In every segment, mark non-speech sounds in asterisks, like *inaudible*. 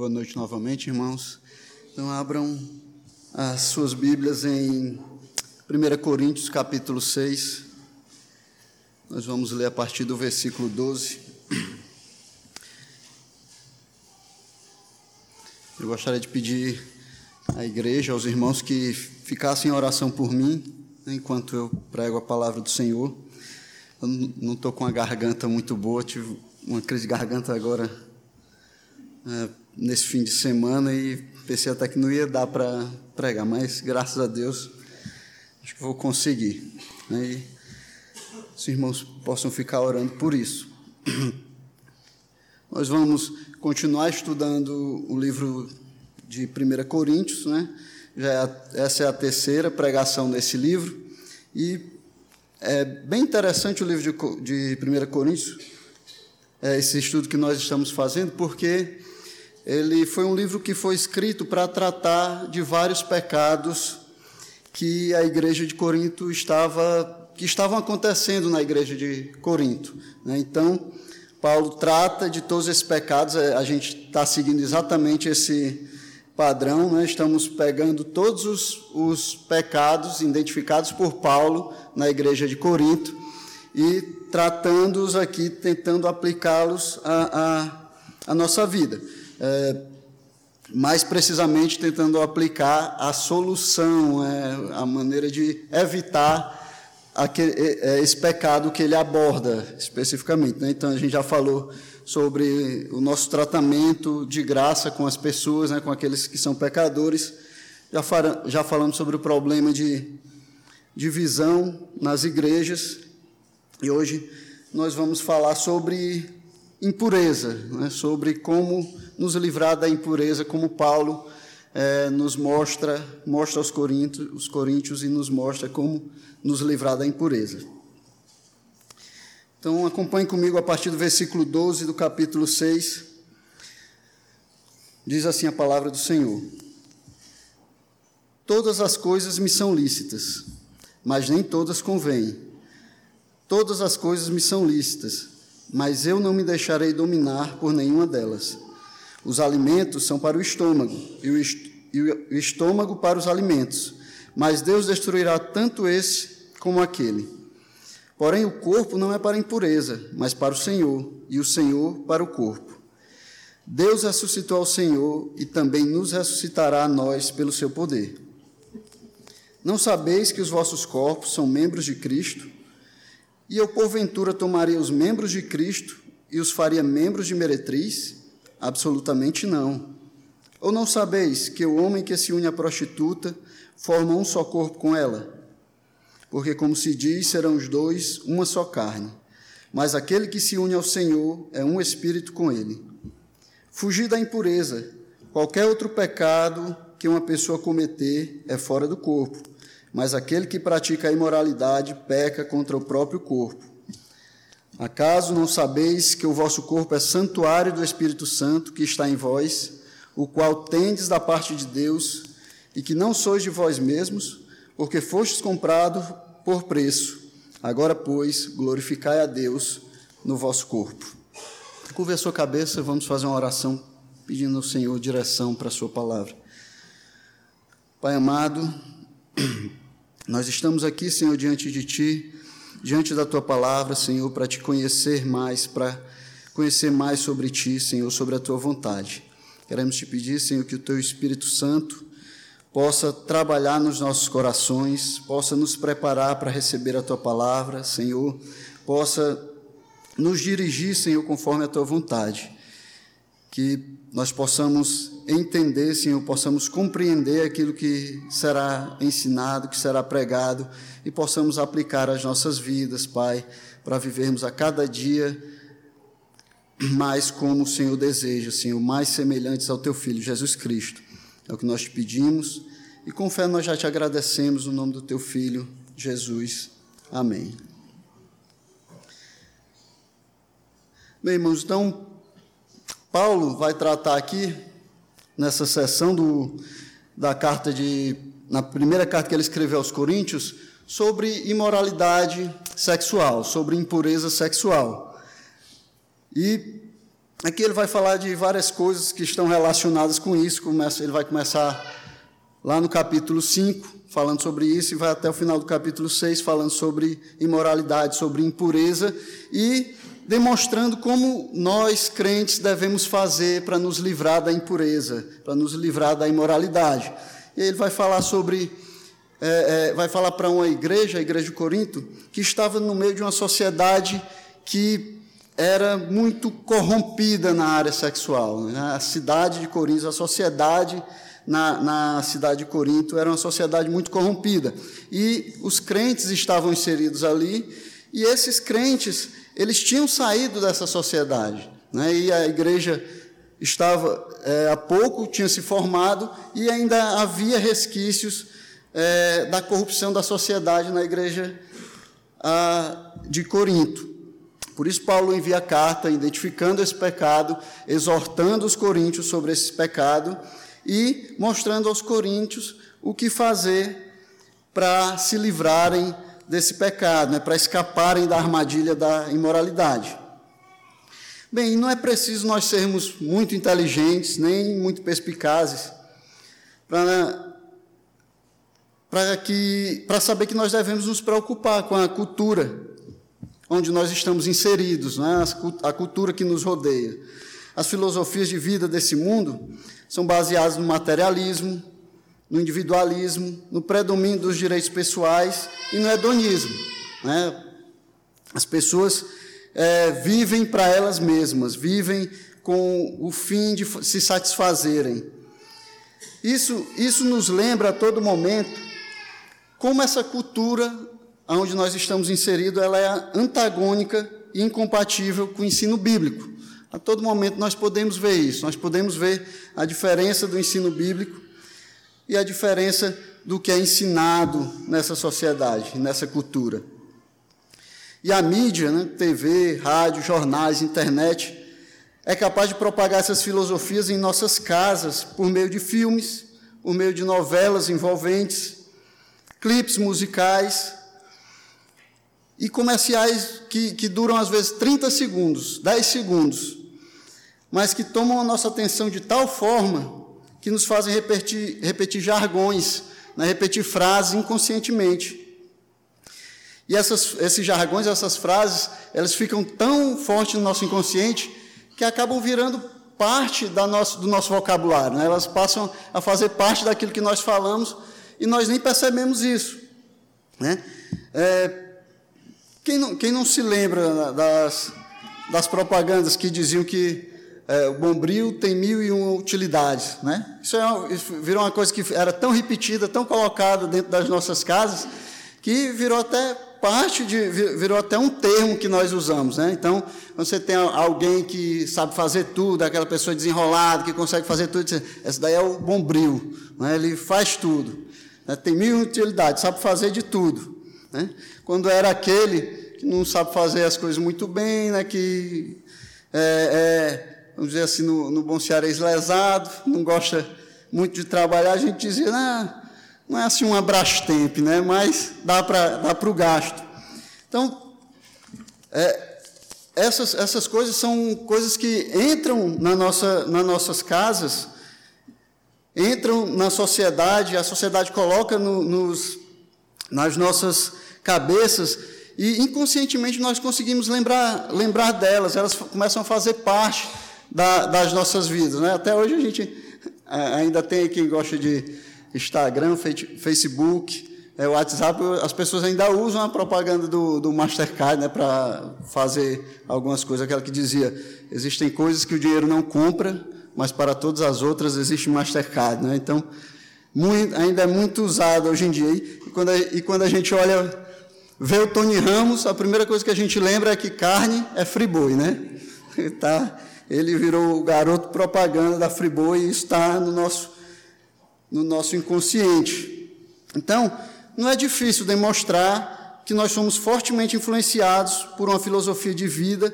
Boa noite novamente, irmãos. Então, abram as suas Bíblias em 1 Coríntios, capítulo 6. Nós vamos ler a partir do versículo 12. Eu gostaria de pedir à igreja, aos irmãos, que ficassem em oração por mim, né, enquanto eu prego a palavra do Senhor. Eu não estou com a garganta muito boa, tive uma crise de garganta agora. É, nesse fim de semana e pensei até que não ia dar para pregar, mas graças a Deus acho que vou conseguir. Né? E os irmãos possam ficar orando por isso. Nós vamos continuar estudando o livro de 1 Coríntios, né? Já é essa é a terceira pregação desse livro e é bem interessante o livro de, de 1 Coríntios, é esse estudo que nós estamos fazendo, porque ele foi um livro que foi escrito para tratar de vários pecados que a igreja de Corinto estava que estavam acontecendo na igreja de Corinto. Né? Então, Paulo trata de todos esses pecados. É, a gente está seguindo exatamente esse padrão. Né? Estamos pegando todos os, os pecados identificados por Paulo na igreja de Corinto e tratando-os aqui, tentando aplicá-los à, à, à nossa vida é, mais precisamente tentando aplicar a solução, é, a maneira de evitar aquele, é, é, esse pecado que ele aborda especificamente. Né? Então, a gente já falou sobre o nosso tratamento de graça com as pessoas, né, com aqueles que são pecadores. Já, já falamos sobre o problema de divisão nas igrejas. E hoje nós vamos falar sobre impureza, né, sobre como nos livrar da impureza, como Paulo é, nos mostra, mostra aos Coríntios, os Coríntios e nos mostra como nos livrar da impureza. Então, acompanhe comigo a partir do versículo 12 do capítulo 6. Diz assim a palavra do Senhor: Todas as coisas me são lícitas, mas nem todas convêm. Todas as coisas me são lícitas, mas eu não me deixarei dominar por nenhuma delas. Os alimentos são para o estômago, e o estômago para os alimentos, mas Deus destruirá tanto esse como aquele. Porém, o corpo não é para a impureza, mas para o Senhor, e o Senhor para o corpo. Deus ressuscitou ao Senhor e também nos ressuscitará a nós pelo seu poder. Não sabeis que os vossos corpos são membros de Cristo? E eu, porventura, tomaria os membros de Cristo e os faria membros de meretriz? Absolutamente não. Ou não sabeis que o homem que se une à prostituta forma um só corpo com ela? Porque, como se diz, serão os dois uma só carne. Mas aquele que se une ao Senhor é um espírito com ele. Fugir da impureza. Qualquer outro pecado que uma pessoa cometer é fora do corpo mas aquele que pratica a imoralidade peca contra o próprio corpo. Acaso não sabeis que o vosso corpo é santuário do Espírito Santo que está em vós, o qual tendes da parte de Deus, e que não sois de vós mesmos, porque fostes comprado por preço. Agora, pois, glorificai a Deus no vosso corpo. Curva a sua cabeça, vamos fazer uma oração pedindo ao Senhor direção para a sua palavra. Pai amado, *clears throat* nós estamos aqui, Senhor, diante de Ti, diante da Tua palavra, Senhor, para te conhecer mais, para conhecer mais sobre Ti, Senhor, sobre a Tua vontade. Queremos te pedir, Senhor, que o Teu Espírito Santo possa trabalhar nos nossos corações, possa nos preparar para receber a Tua palavra, Senhor, possa nos dirigir, Senhor, conforme a Tua vontade. Que nós possamos entender, Senhor, possamos compreender aquilo que será ensinado, que será pregado e possamos aplicar às nossas vidas, Pai, para vivermos a cada dia mais como o Senhor deseja, Senhor, mais semelhantes ao Teu Filho Jesus Cristo. É o que nós te pedimos e com fé nós já te agradecemos no nome do Teu Filho Jesus. Amém. Bem, irmãos, então, Paulo vai tratar aqui nessa sessão do, da carta de. na primeira carta que ele escreveu aos Coríntios, sobre imoralidade sexual, sobre impureza sexual. E aqui ele vai falar de várias coisas que estão relacionadas com isso. Ele vai começar lá no capítulo 5, falando sobre isso, e vai até o final do capítulo 6, falando sobre imoralidade, sobre impureza, e demonstrando como nós, crentes, devemos fazer para nos livrar da impureza, para nos livrar da imoralidade. E ele vai falar sobre. É, é, vai falar para uma igreja, a igreja de Corinto, que estava no meio de uma sociedade que era muito corrompida na área sexual. Né? A cidade de Corinto, a sociedade na, na cidade de Corinto era uma sociedade muito corrompida. E os crentes estavam inseridos ali, e esses crentes, eles tinham saído dessa sociedade. Né? E a igreja estava, é, há pouco, tinha se formado, e ainda havia resquícios é, da corrupção da sociedade na igreja a, de Corinto. Por isso, Paulo envia a carta identificando esse pecado, exortando os coríntios sobre esse pecado e mostrando aos coríntios o que fazer para se livrarem desse pecado, né, para escaparem da armadilha da imoralidade. Bem, não é preciso nós sermos muito inteligentes, nem muito perspicazes, para para saber que nós devemos nos preocupar com a cultura onde nós estamos inseridos, né? a cultura que nos rodeia. As filosofias de vida desse mundo são baseadas no materialismo, no individualismo, no predomínio dos direitos pessoais e no hedonismo. Né? As pessoas é, vivem para elas mesmas, vivem com o fim de se satisfazerem. Isso, isso nos lembra a todo momento como essa cultura onde nós estamos inseridos ela é antagônica e incompatível com o ensino bíblico. A todo momento nós podemos ver isso, nós podemos ver a diferença do ensino bíblico e a diferença do que é ensinado nessa sociedade, nessa cultura. E a mídia, né, TV, rádio, jornais, internet, é capaz de propagar essas filosofias em nossas casas por meio de filmes, por meio de novelas envolventes, clipes musicais e comerciais que, que duram às vezes 30 segundos, 10 segundos, mas que tomam a nossa atenção de tal forma que nos fazem repetir, repetir jargões, né, repetir frases inconscientemente. E essas, esses jargões, essas frases, elas ficam tão fortes no nosso inconsciente que acabam virando parte nosso, do nosso vocabulário. Né? Elas passam a fazer parte daquilo que nós falamos e nós nem percebemos isso. Né? É, quem, não, quem não se lembra das, das propagandas que diziam que é, o bombril tem mil e uma utilidades, né? Isso, é isso virou uma coisa que era tão repetida, tão colocada dentro das nossas casas, que virou até parte de, virou até um termo que nós usamos, né? Então, você tem alguém que sabe fazer tudo, aquela pessoa desenrolada que consegue fazer tudo, esse daí é o bombril, né? Ele faz tudo, né? tem mil utilidades, sabe fazer de tudo, né? Quando era aquele que não sabe fazer as coisas muito bem, né? Que é, é vamos dizer assim, no, no bom cearense, lesado, não gosta muito de trabalhar, a gente dizia, não, não é assim uma Brastemp, né? mas dá para dá o gasto. Então, é, essas, essas coisas são coisas que entram na nossa, nas nossas casas, entram na sociedade, a sociedade coloca no, nos, nas nossas cabeças e inconscientemente nós conseguimos lembrar, lembrar delas, elas começam a fazer parte da, das nossas vidas. Né? Até hoje a gente ainda tem quem gosta de Instagram, Facebook, é, WhatsApp, as pessoas ainda usam a propaganda do, do Mastercard né, para fazer algumas coisas. Aquela que dizia: existem coisas que o dinheiro não compra, mas para todas as outras existe Mastercard. Né? Então, muito, ainda é muito usado hoje em dia. E quando, a, e quando a gente olha, vê o Tony Ramos, a primeira coisa que a gente lembra é que carne é friboi, né? Está *laughs* ele virou o garoto propaganda da Friboi e está no nosso, no nosso inconsciente. Então, não é difícil demonstrar que nós somos fortemente influenciados por uma filosofia de vida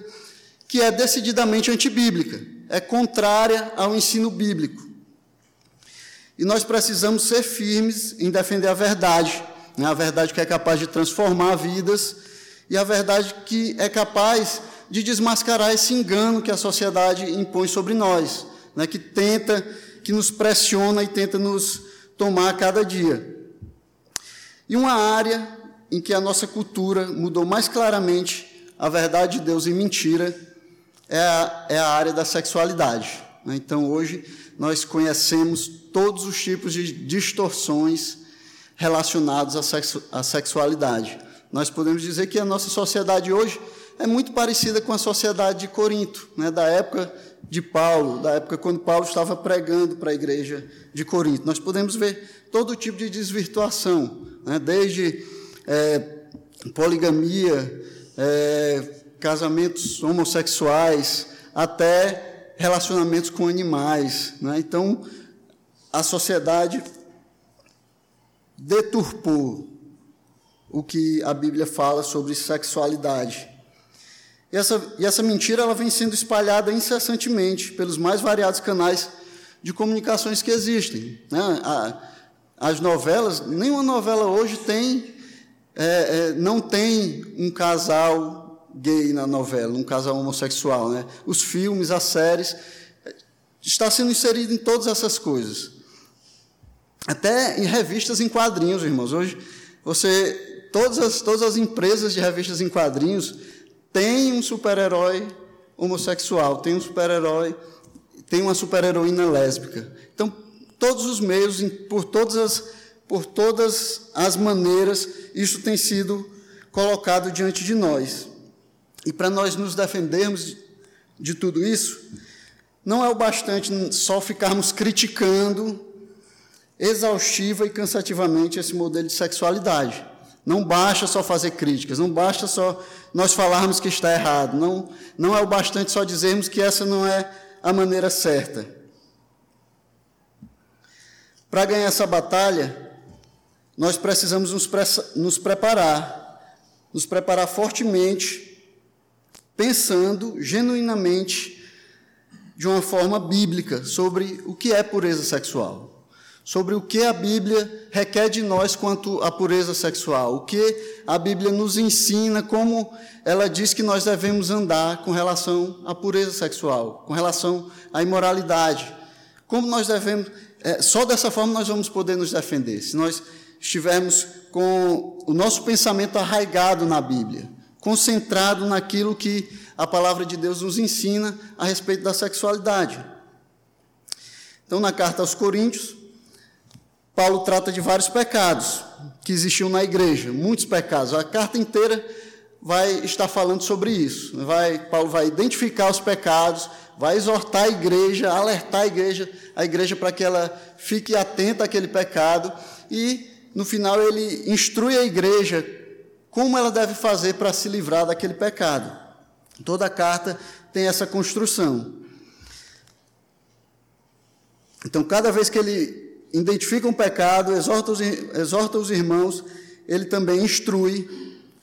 que é decididamente antibíblica, é contrária ao ensino bíblico. E nós precisamos ser firmes em defender a verdade, né? a verdade que é capaz de transformar vidas e a verdade que é capaz de desmascarar esse engano que a sociedade impõe sobre nós, né, que tenta, que nos pressiona e tenta nos tomar a cada dia. E uma área em que a nossa cultura mudou mais claramente a verdade de Deus e mentira é a, é a área da sexualidade. Né? Então, hoje, nós conhecemos todos os tipos de distorções relacionados à, sexu à sexualidade. Nós podemos dizer que a nossa sociedade hoje é muito parecida com a sociedade de Corinto, né? da época de Paulo, da época quando Paulo estava pregando para a igreja de Corinto. Nós podemos ver todo tipo de desvirtuação, né? desde é, poligamia, é, casamentos homossexuais, até relacionamentos com animais. Né? Então, a sociedade deturpou o que a Bíblia fala sobre sexualidade. E essa, e essa mentira ela vem sendo espalhada incessantemente pelos mais variados canais de comunicações que existem. Né? A, as novelas, nenhuma novela hoje tem, é, é, não tem um casal gay na novela, um casal homossexual. Né? Os filmes, as séries, está sendo inserido em todas essas coisas. Até em revistas em quadrinhos, irmãos. Hoje, você, todas as, todas as empresas de revistas em quadrinhos têm um super-herói homossexual, tem um super-herói, tem uma super-heroína lésbica. Então, todos os meios, por todas as, por todas as maneiras, isso tem sido colocado diante de nós. E para nós nos defendermos de tudo isso, não é o bastante só ficarmos criticando exaustiva e cansativamente esse modelo de sexualidade. Não basta só fazer críticas, não basta só nós falarmos que está errado, não, não é o bastante só dizermos que essa não é a maneira certa. Para ganhar essa batalha, nós precisamos nos, nos preparar, nos preparar fortemente, pensando genuinamente de uma forma bíblica sobre o que é pureza sexual sobre o que a Bíblia requer de nós quanto à pureza sexual, o que a Bíblia nos ensina, como ela diz que nós devemos andar com relação à pureza sexual, com relação à imoralidade, como nós devemos. É, só dessa forma nós vamos poder nos defender, se nós estivermos com o nosso pensamento arraigado na Bíblia, concentrado naquilo que a palavra de Deus nos ensina a respeito da sexualidade. Então, na carta aos Coríntios, Paulo trata de vários pecados que existiam na igreja, muitos pecados. A carta inteira vai estar falando sobre isso. Vai, Paulo vai identificar os pecados, vai exortar a igreja, alertar a igreja, a igreja para que ela fique atenta àquele pecado e no final ele instrui a igreja como ela deve fazer para se livrar daquele pecado. Toda a carta tem essa construção. Então, cada vez que ele identifica um pecado, exorta os, exorta os irmãos, ele também instrui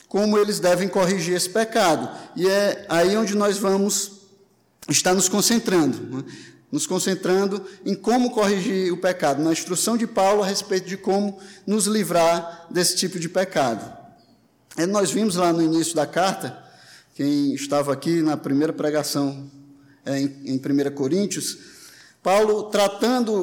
como eles devem corrigir esse pecado. E é aí onde nós vamos estar nos concentrando, né? nos concentrando em como corrigir o pecado, na instrução de Paulo a respeito de como nos livrar desse tipo de pecado. E nós vimos lá no início da carta, quem estava aqui na primeira pregação é, em, em 1 Coríntios, Paulo tratando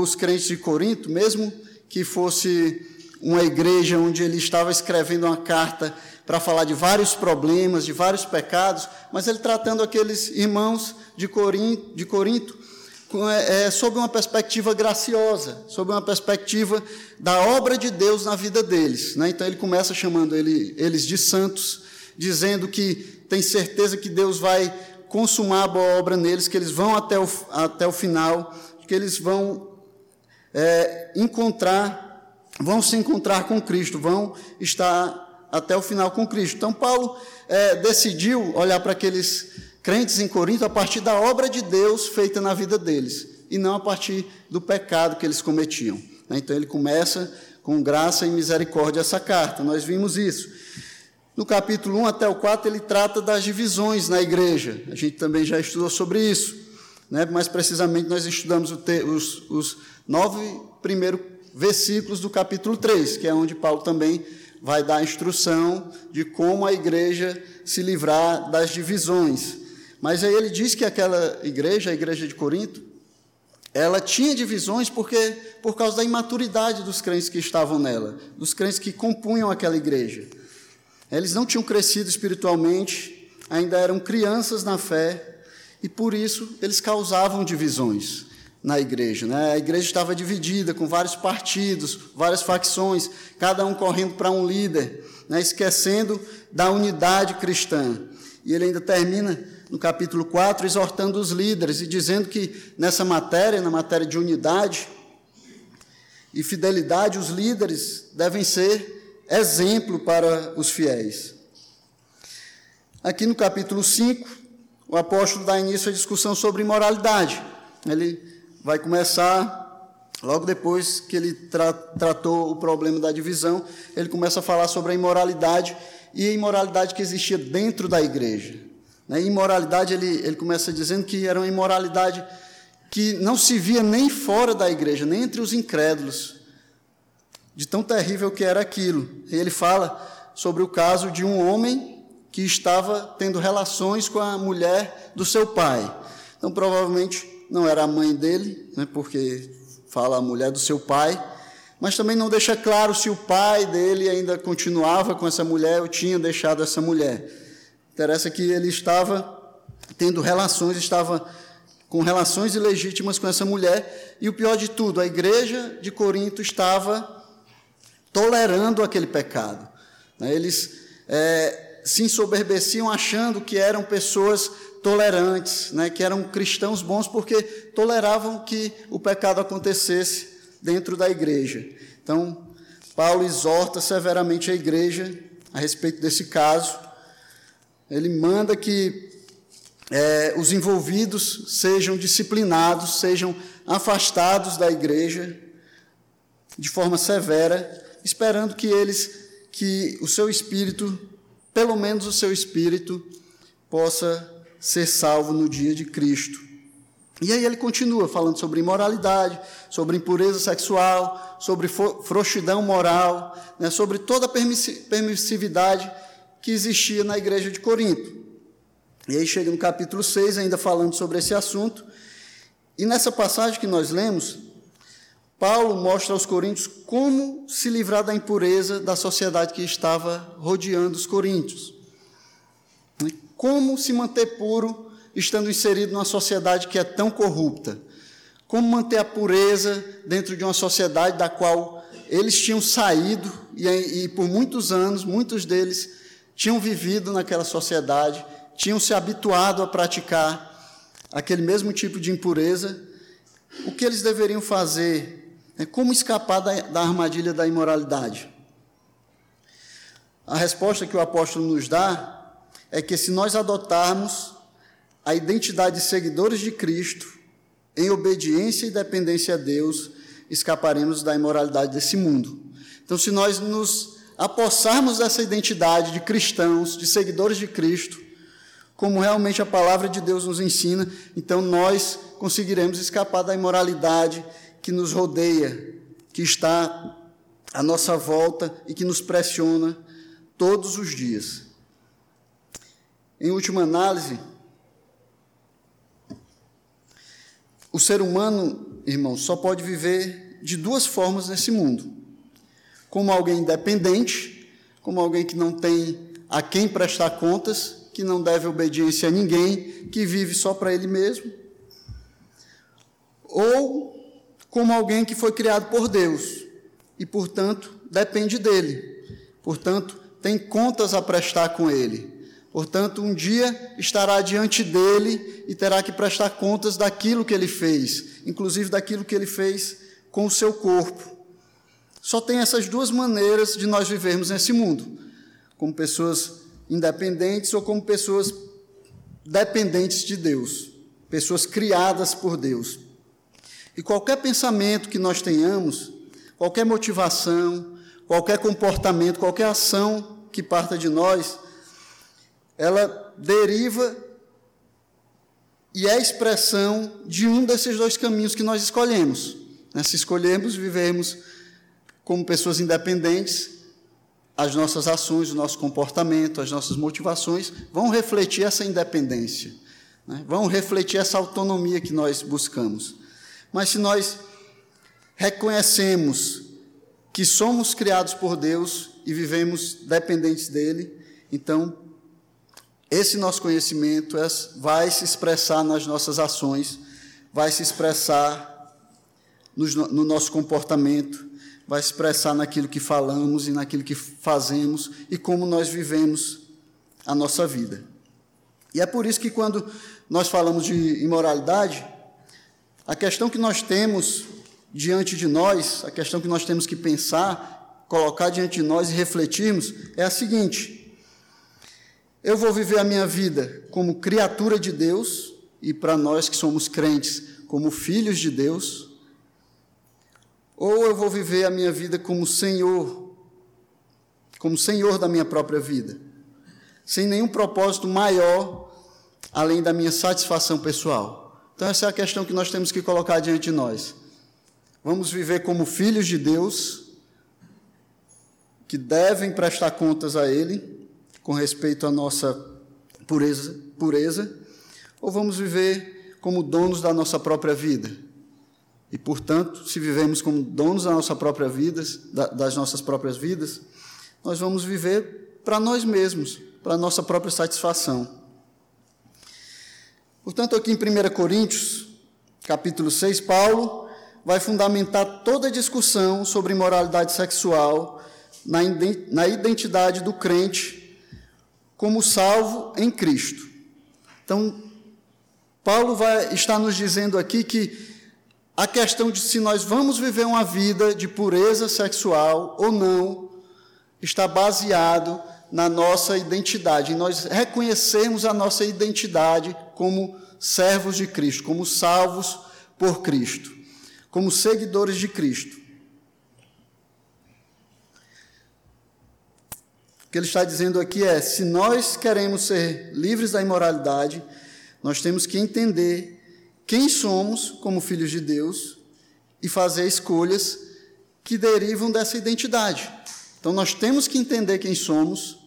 os crentes de Corinto, mesmo que fosse uma igreja onde ele estava escrevendo uma carta para falar de vários problemas, de vários pecados, mas ele tratando aqueles irmãos de Corinto, de Corinto é, é, sob uma perspectiva graciosa, sob uma perspectiva da obra de Deus na vida deles. Né? Então ele começa chamando ele, eles de santos, dizendo que tem certeza que Deus vai consumar a boa obra neles, que eles vão até o, até o final, que eles vão é, encontrar, vão se encontrar com Cristo, vão estar até o final com Cristo. Então, Paulo é, decidiu olhar para aqueles crentes em Corinto a partir da obra de Deus feita na vida deles, e não a partir do pecado que eles cometiam. Né? Então, ele começa com graça e misericórdia essa carta, nós vimos isso. No capítulo 1 até o 4, ele trata das divisões na igreja. A gente também já estudou sobre isso. Né? Mais precisamente, nós estudamos os, os nove primeiros versículos do capítulo 3, que é onde Paulo também vai dar a instrução de como a igreja se livrar das divisões. Mas aí ele diz que aquela igreja, a igreja de Corinto, ela tinha divisões porque por causa da imaturidade dos crentes que estavam nela, dos crentes que compunham aquela igreja. Eles não tinham crescido espiritualmente, ainda eram crianças na fé, e por isso eles causavam divisões na igreja. Né? A igreja estava dividida com vários partidos, várias facções, cada um correndo para um líder, né? esquecendo da unidade cristã. E ele ainda termina no capítulo 4 exortando os líderes e dizendo que nessa matéria, na matéria de unidade e fidelidade, os líderes devem ser exemplo para os fiéis. Aqui no capítulo 5, o apóstolo dá início à discussão sobre imoralidade. Ele vai começar, logo depois que ele tra tratou o problema da divisão, ele começa a falar sobre a imoralidade e a imoralidade que existia dentro da igreja. Né? Imoralidade, ele, ele começa dizendo que era uma imoralidade que não se via nem fora da igreja, nem entre os incrédulos, de tão terrível que era aquilo. E ele fala sobre o caso de um homem que estava tendo relações com a mulher do seu pai. Então, provavelmente não era a mãe dele, né, porque fala a mulher do seu pai, mas também não deixa claro se o pai dele ainda continuava com essa mulher ou tinha deixado essa mulher. Interessa que ele estava tendo relações, estava com relações ilegítimas com essa mulher, e o pior de tudo, a igreja de Corinto estava tolerando aquele pecado. Né. Eles é, se ensoberbeciam achando que eram pessoas tolerantes, né, que eram cristãos bons, porque toleravam que o pecado acontecesse dentro da igreja. Então, Paulo exorta severamente a igreja a respeito desse caso. Ele manda que é, os envolvidos sejam disciplinados, sejam afastados da igreja de forma severa, esperando que eles, que o seu espírito pelo menos o seu espírito possa ser salvo no dia de Cristo. E aí ele continua falando sobre imoralidade, sobre impureza sexual, sobre frouxidão moral, né, sobre toda a permissividade que existia na igreja de Corinto. E aí chega no capítulo 6, ainda falando sobre esse assunto. E nessa passagem que nós lemos, Paulo mostra aos coríntios como se livrar da impureza da sociedade que estava rodeando os coríntios. Né? Como se manter puro estando inserido numa sociedade que é tão corrupta. Como manter a pureza dentro de uma sociedade da qual eles tinham saído e, e por muitos anos, muitos deles tinham vivido naquela sociedade, tinham se habituado a praticar aquele mesmo tipo de impureza. O que eles deveriam fazer como escapar da, da armadilha da imoralidade? A resposta que o apóstolo nos dá é que se nós adotarmos a identidade de seguidores de Cristo, em obediência e dependência a Deus, escaparemos da imoralidade desse mundo. Então, se nós nos apossarmos dessa identidade de cristãos, de seguidores de Cristo, como realmente a palavra de Deus nos ensina, então nós conseguiremos escapar da imoralidade que nos rodeia, que está à nossa volta e que nos pressiona todos os dias. Em última análise, o ser humano, irmão, só pode viver de duas formas nesse mundo: como alguém independente, como alguém que não tem a quem prestar contas, que não deve obediência a ninguém, que vive só para ele mesmo, ou como alguém que foi criado por Deus e, portanto, depende dele. Portanto, tem contas a prestar com ele. Portanto, um dia estará diante dele e terá que prestar contas daquilo que ele fez, inclusive daquilo que ele fez com o seu corpo. Só tem essas duas maneiras de nós vivermos nesse mundo: como pessoas independentes ou como pessoas dependentes de Deus, pessoas criadas por Deus. E qualquer pensamento que nós tenhamos, qualquer motivação, qualquer comportamento, qualquer ação que parta de nós, ela deriva e é expressão de um desses dois caminhos que nós escolhemos. Né? Se escolhemos vivermos como pessoas independentes, as nossas ações, o nosso comportamento, as nossas motivações vão refletir essa independência, né? vão refletir essa autonomia que nós buscamos. Mas se nós reconhecemos que somos criados por Deus e vivemos dependentes dele, então esse nosso conhecimento é, vai se expressar nas nossas ações, vai se expressar no nosso comportamento, vai se expressar naquilo que falamos e naquilo que fazemos e como nós vivemos a nossa vida. E é por isso que quando nós falamos de imoralidade, a questão que nós temos diante de nós, a questão que nós temos que pensar, colocar diante de nós e refletirmos é a seguinte: eu vou viver a minha vida como criatura de Deus, e para nós que somos crentes, como filhos de Deus, ou eu vou viver a minha vida como Senhor, como Senhor da minha própria vida, sem nenhum propósito maior além da minha satisfação pessoal. Então, essa é a questão que nós temos que colocar diante de nós. Vamos viver como filhos de Deus, que devem prestar contas a Ele, com respeito à nossa pureza, pureza ou vamos viver como donos da nossa própria vida? E, portanto, se vivemos como donos da nossa própria vida, das nossas próprias vidas, nós vamos viver para nós mesmos, para a nossa própria satisfação. Portanto, aqui em 1 Coríntios, capítulo 6, Paulo vai fundamentar toda a discussão sobre imoralidade sexual na identidade do crente como salvo em Cristo. Então, Paulo vai estar nos dizendo aqui que a questão de se nós vamos viver uma vida de pureza sexual ou não está baseado na nossa identidade, em nós reconhecermos a nossa identidade como servos de Cristo, como salvos por Cristo como seguidores de Cristo. O que ele está dizendo aqui é: se nós queremos ser livres da imoralidade, nós temos que entender quem somos como filhos de Deus e fazer escolhas que derivam dessa identidade. Então, nós temos que entender quem somos,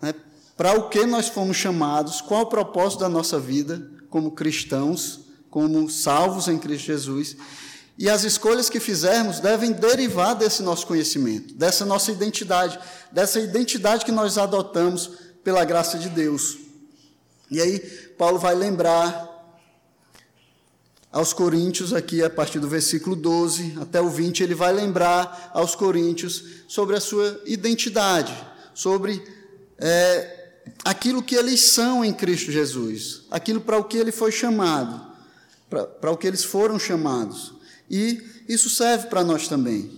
né, para o que nós fomos chamados, qual o propósito da nossa vida como cristãos, como salvos em Cristo Jesus, e as escolhas que fizermos devem derivar desse nosso conhecimento, dessa nossa identidade, dessa identidade que nós adotamos pela graça de Deus. E aí, Paulo vai lembrar aos Coríntios, aqui a partir do versículo 12 até o 20, ele vai lembrar aos Coríntios sobre a sua identidade, sobre é, aquilo que eles são em Cristo Jesus, aquilo para o que ele foi chamado, para, o que eles foram chamados. E isso serve para nós também.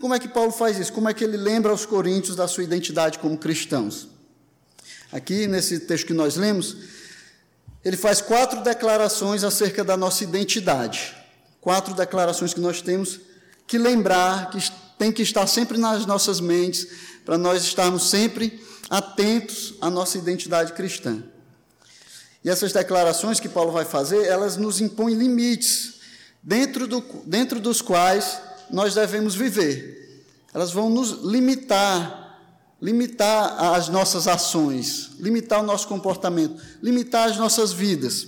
Como é que Paulo faz isso? Como é que ele lembra aos coríntios da sua identidade como cristãos? Aqui, nesse texto que nós lemos, ele faz quatro declarações acerca da nossa identidade. Quatro declarações que nós temos que lembrar, que tem que estar sempre nas nossas mentes, para nós estarmos sempre atentos à nossa identidade cristã. E essas declarações que Paulo vai fazer, elas nos impõem limites dentro, do, dentro dos quais nós devemos viver. Elas vão nos limitar, limitar as nossas ações, limitar o nosso comportamento, limitar as nossas vidas,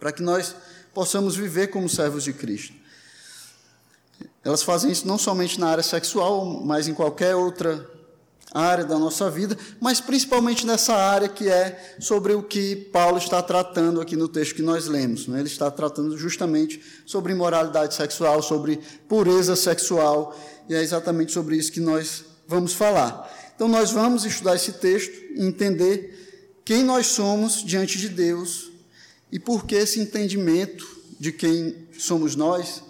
para que nós possamos viver como servos de Cristo. Elas fazem isso não somente na área sexual, mas em qualquer outra área da nossa vida, mas principalmente nessa área que é sobre o que Paulo está tratando aqui no texto que nós lemos. Né? Ele está tratando justamente sobre imoralidade sexual, sobre pureza sexual, e é exatamente sobre isso que nós vamos falar. Então, nós vamos estudar esse texto e entender quem nós somos diante de Deus e por que esse entendimento de quem somos nós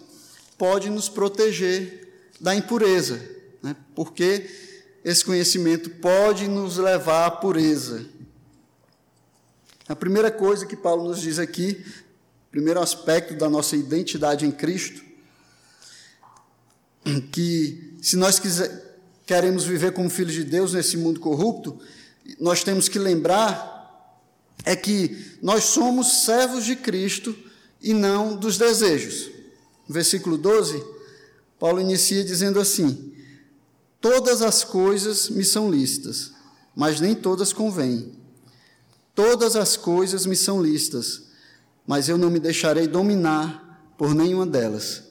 pode nos proteger da impureza. Né? Porque esse conhecimento pode nos levar à pureza. A primeira coisa que Paulo nos diz aqui, primeiro aspecto da nossa identidade em Cristo, que se nós quiser, queremos viver como filhos de Deus nesse mundo corrupto, nós temos que lembrar é que nós somos servos de Cristo e não dos desejos. No versículo 12, Paulo inicia dizendo assim: Todas as coisas me são lícitas, mas nem todas convêm. Todas as coisas me são lícitas, mas eu não me deixarei dominar por nenhuma delas.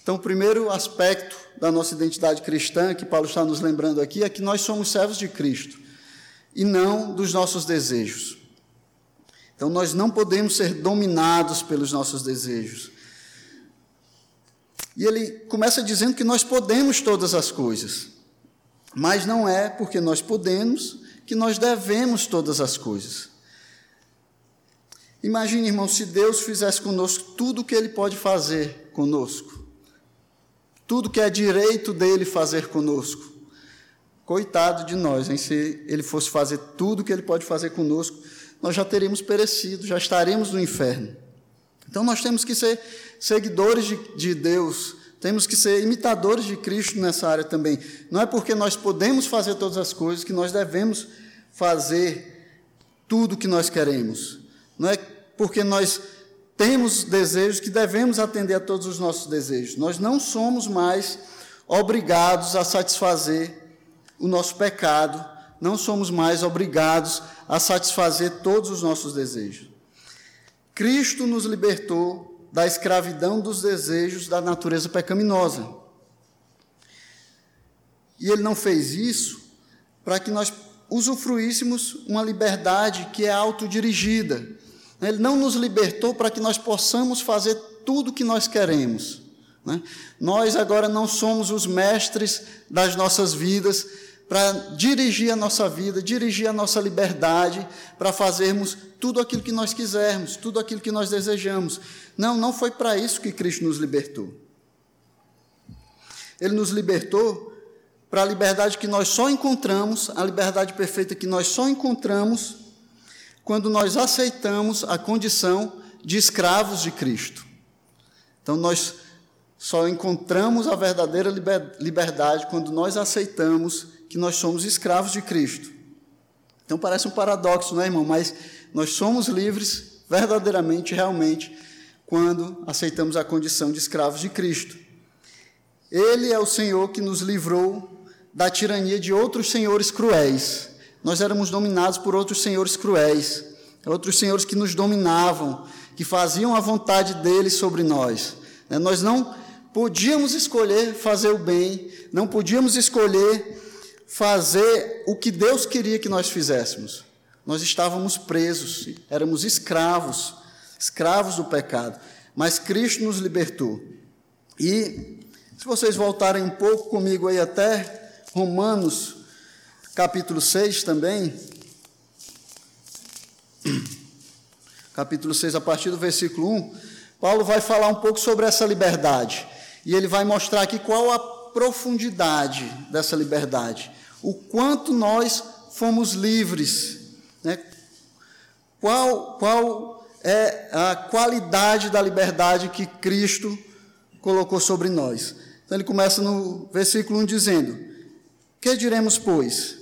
Então, o primeiro aspecto da nossa identidade cristã, que Paulo está nos lembrando aqui, é que nós somos servos de Cristo e não dos nossos desejos. Então, nós não podemos ser dominados pelos nossos desejos. E ele começa dizendo que nós podemos todas as coisas, mas não é porque nós podemos que nós devemos todas as coisas. Imagine, irmão, se Deus fizesse conosco tudo o que Ele pode fazer conosco, tudo que é direito dele fazer conosco. Coitado de nós, hein? se Ele fosse fazer tudo o que Ele pode fazer conosco, nós já teríamos perecido, já estaremos no inferno. Então nós temos que ser seguidores de, de Deus, temos que ser imitadores de Cristo nessa área também. Não é porque nós podemos fazer todas as coisas que nós devemos fazer tudo o que nós queremos. Não é porque nós temos desejos que devemos atender a todos os nossos desejos. Nós não somos mais obrigados a satisfazer o nosso pecado, não somos mais obrigados a satisfazer todos os nossos desejos. Cristo nos libertou da escravidão dos desejos da natureza pecaminosa. E ele não fez isso para que nós usufruíssemos uma liberdade que é autodirigida. Ele não nos libertou para que nós possamos fazer tudo o que nós queremos. Né? Nós agora não somos os mestres das nossas vidas, para dirigir a nossa vida, dirigir a nossa liberdade, para fazermos tudo aquilo que nós quisermos, tudo aquilo que nós desejamos. Não, não foi para isso que Cristo nos libertou. Ele nos libertou para a liberdade que nós só encontramos, a liberdade perfeita que nós só encontramos quando nós aceitamos a condição de escravos de Cristo. Então nós só encontramos a verdadeira liberdade quando nós aceitamos que nós somos escravos de Cristo. Então parece um paradoxo, não é, irmão? Mas nós somos livres verdadeiramente, realmente, quando aceitamos a condição de escravos de Cristo. Ele é o Senhor que nos livrou da tirania de outros senhores cruéis. Nós éramos dominados por outros senhores cruéis, outros senhores que nos dominavam, que faziam a vontade deles sobre nós. Né? Nós não podíamos escolher fazer o bem, não podíamos escolher fazer o que Deus queria que nós fizéssemos. Nós estávamos presos, éramos escravos, escravos do pecado, mas Cristo nos libertou. E se vocês voltarem um pouco comigo aí até Romanos, capítulo 6 também, *clears throat* capítulo 6, a partir do versículo 1, Paulo vai falar um pouco sobre essa liberdade. E ele vai mostrar aqui qual a profundidade dessa liberdade o quanto nós fomos livres, né? qual, qual é a qualidade da liberdade que Cristo colocou sobre nós. Então ele começa no versículo 1 dizendo: Que diremos, pois?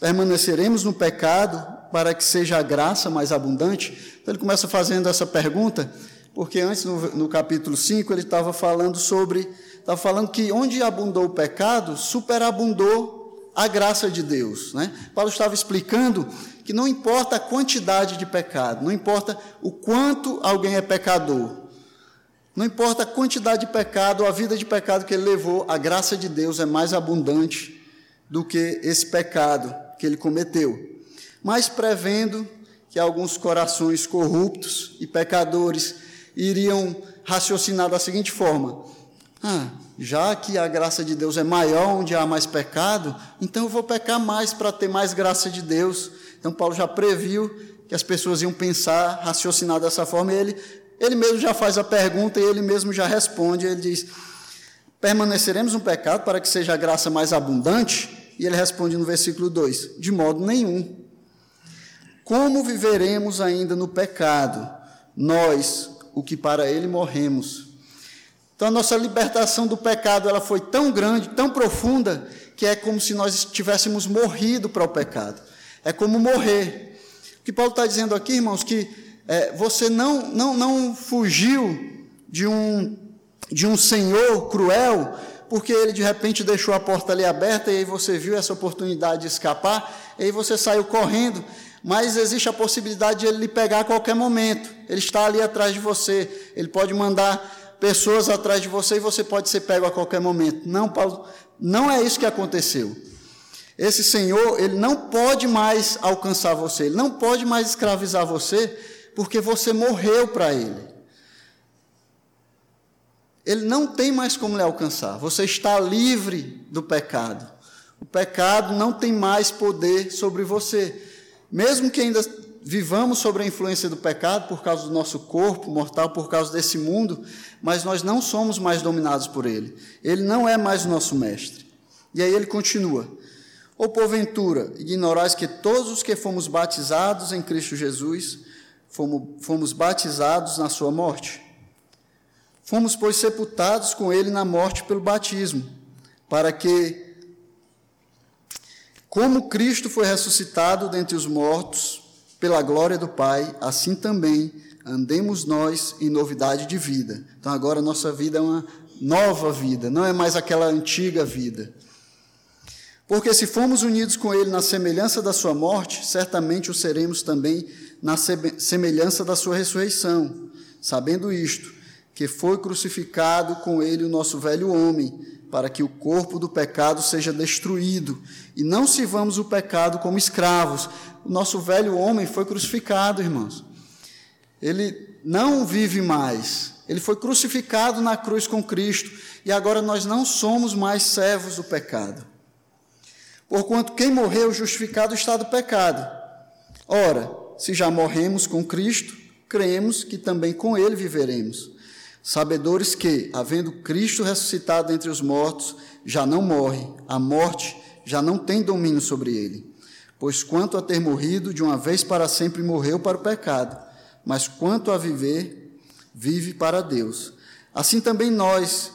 Permaneceremos no pecado para que seja a graça mais abundante? Então ele começa fazendo essa pergunta, porque antes, no, no capítulo 5, ele estava falando sobre, estava falando que onde abundou o pecado, superabundou a graça de Deus. Né? Paulo estava explicando que não importa a quantidade de pecado, não importa o quanto alguém é pecador, não importa a quantidade de pecado, a vida de pecado que ele levou, a graça de Deus é mais abundante do que esse pecado que ele cometeu. Mas prevendo que alguns corações corruptos e pecadores iriam raciocinar da seguinte forma: ah, já que a graça de Deus é maior onde há mais pecado, então eu vou pecar mais para ter mais graça de Deus. Então Paulo já previu que as pessoas iam pensar, raciocinar dessa forma, e ele, ele mesmo já faz a pergunta e ele mesmo já responde. Ele diz: Permaneceremos no pecado para que seja a graça mais abundante? E ele responde no versículo 2: De modo nenhum. Como viveremos ainda no pecado, nós, o que para ele morremos? Então a nossa libertação do pecado ela foi tão grande, tão profunda, que é como se nós tivéssemos morrido para o pecado. É como morrer. O que Paulo está dizendo aqui, irmãos, que é, você não, não, não fugiu de um, de um senhor cruel porque ele de repente deixou a porta ali aberta e aí você viu essa oportunidade de escapar, e aí você saiu correndo, mas existe a possibilidade de ele lhe pegar a qualquer momento. Ele está ali atrás de você, ele pode mandar pessoas atrás de você e você pode ser pego a qualquer momento. Não, Paulo, não é isso que aconteceu. Esse Senhor, ele não pode mais alcançar você, ele não pode mais escravizar você, porque você morreu para ele. Ele não tem mais como lhe alcançar. Você está livre do pecado. O pecado não tem mais poder sobre você. Mesmo que ainda vivamos sobre a influência do pecado por causa do nosso corpo mortal, por causa desse mundo, mas nós não somos mais dominados por ele. Ele não é mais o nosso mestre. E aí ele continua: Ou porventura, ignorais que todos os que fomos batizados em Cristo Jesus, fomos, fomos batizados na sua morte? Fomos, pois, sepultados com ele na morte pelo batismo, para que, como Cristo foi ressuscitado dentre os mortos, pela glória do Pai, assim também andemos nós em novidade de vida. Então, agora nossa vida é uma nova vida, não é mais aquela antiga vida. Porque se fomos unidos com Ele na semelhança da Sua morte, certamente o seremos também na semelhança da Sua ressurreição, sabendo isto que foi crucificado com ele o nosso velho homem, para que o corpo do pecado seja destruído, e não sirvamos o pecado como escravos. O nosso velho homem foi crucificado, irmãos. Ele não vive mais. Ele foi crucificado na cruz com Cristo, e agora nós não somos mais servos do pecado. Porquanto quem morreu justificado está do pecado. Ora, se já morremos com Cristo, cremos que também com ele viveremos sabedores que, havendo Cristo ressuscitado entre os mortos, já não morre, a morte já não tem domínio sobre ele. Pois quanto a ter morrido, de uma vez para sempre morreu para o pecado, mas quanto a viver, vive para Deus. Assim também nós,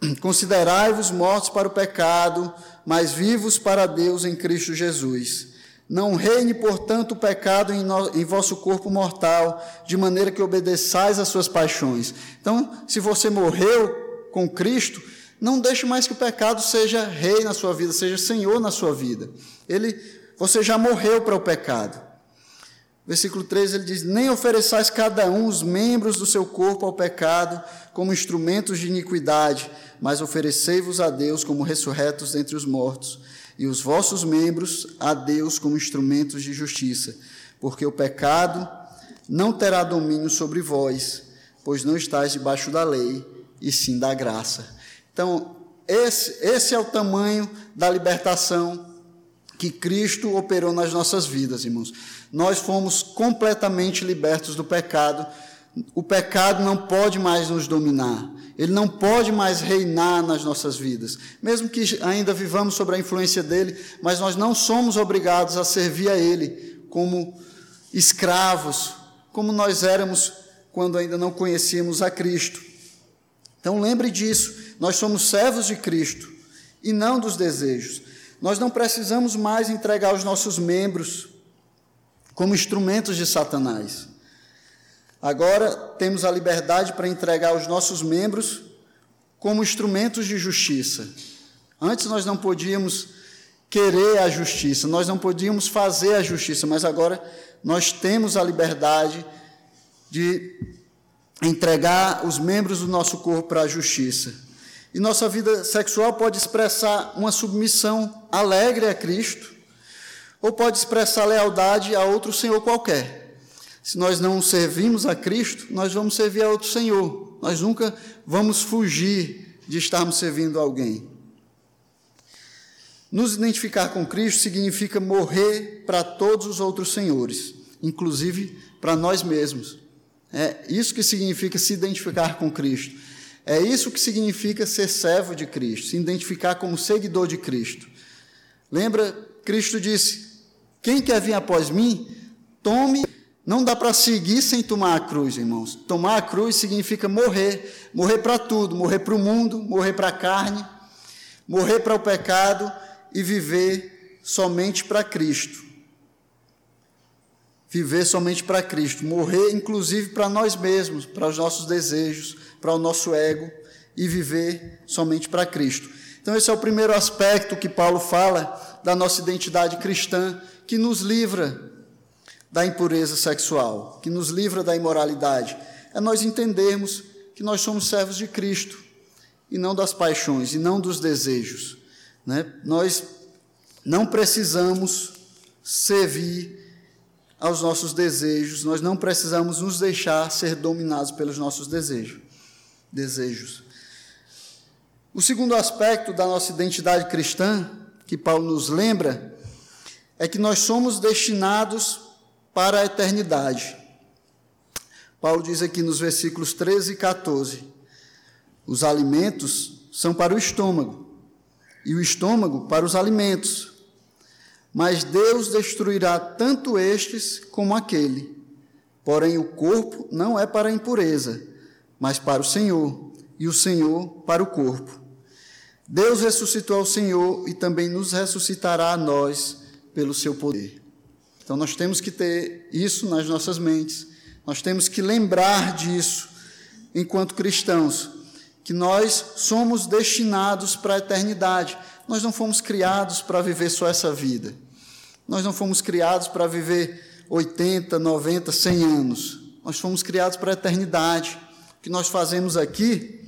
*clears throat* considerai-vos mortos para o pecado, mas vivos para Deus em Cristo Jesus. Não reine, portanto, o pecado em, no, em, vosso corpo mortal, de maneira que obedeçais às suas paixões. Então, se você morreu com Cristo, não deixe mais que o pecado seja rei na sua vida, seja senhor na sua vida. Ele, você já morreu para o pecado. Versículo 13 ele diz: Nem ofereçais cada um os membros do seu corpo ao pecado como instrumentos de iniquidade, mas oferecei-vos a Deus como ressurretos dentre os mortos e os vossos membros a Deus como instrumentos de justiça, porque o pecado não terá domínio sobre vós, pois não estáis debaixo da lei, e sim da graça. Então, esse, esse é o tamanho da libertação que Cristo operou nas nossas vidas, irmãos. Nós fomos completamente libertos do pecado. O pecado não pode mais nos dominar. Ele não pode mais reinar nas nossas vidas, mesmo que ainda vivamos sob a influência dele, mas nós não somos obrigados a servir a ele como escravos, como nós éramos quando ainda não conhecíamos a Cristo. Então lembre disso, nós somos servos de Cristo e não dos desejos. Nós não precisamos mais entregar os nossos membros como instrumentos de Satanás. Agora temos a liberdade para entregar os nossos membros como instrumentos de justiça. Antes nós não podíamos querer a justiça, nós não podíamos fazer a justiça, mas agora nós temos a liberdade de entregar os membros do nosso corpo para a justiça. E nossa vida sexual pode expressar uma submissão alegre a Cristo, ou pode expressar lealdade a outro senhor qualquer. Se nós não servimos a Cristo, nós vamos servir a outro Senhor. Nós nunca vamos fugir de estarmos servindo alguém. Nos identificar com Cristo significa morrer para todos os outros senhores, inclusive para nós mesmos. É isso que significa se identificar com Cristo. É isso que significa ser servo de Cristo, se identificar como seguidor de Cristo. Lembra, Cristo disse: Quem quer vir após mim, tome não dá para seguir sem tomar a cruz, irmãos. Tomar a cruz significa morrer, morrer para tudo, morrer para o mundo, morrer para a carne, morrer para o pecado e viver somente para Cristo. Viver somente para Cristo, morrer inclusive para nós mesmos, para os nossos desejos, para o nosso ego e viver somente para Cristo. Então, esse é o primeiro aspecto que Paulo fala da nossa identidade cristã, que nos livra da impureza sexual, que nos livra da imoralidade. É nós entendermos que nós somos servos de Cristo e não das paixões e não dos desejos. Né? Nós não precisamos servir aos nossos desejos, nós não precisamos nos deixar ser dominados pelos nossos desejos. desejos. O segundo aspecto da nossa identidade cristã, que Paulo nos lembra, é que nós somos destinados para a eternidade. Paulo diz aqui nos versículos 13 e 14: os alimentos são para o estômago, e o estômago para os alimentos. Mas Deus destruirá tanto estes como aquele. Porém, o corpo não é para a impureza, mas para o Senhor, e o Senhor para o corpo. Deus ressuscitou ao Senhor e também nos ressuscitará a nós pelo seu poder. Então nós temos que ter isso nas nossas mentes, nós temos que lembrar disso enquanto cristãos, que nós somos destinados para a eternidade. Nós não fomos criados para viver só essa vida. Nós não fomos criados para viver 80, 90, 100 anos. Nós fomos criados para a eternidade. O que nós fazemos aqui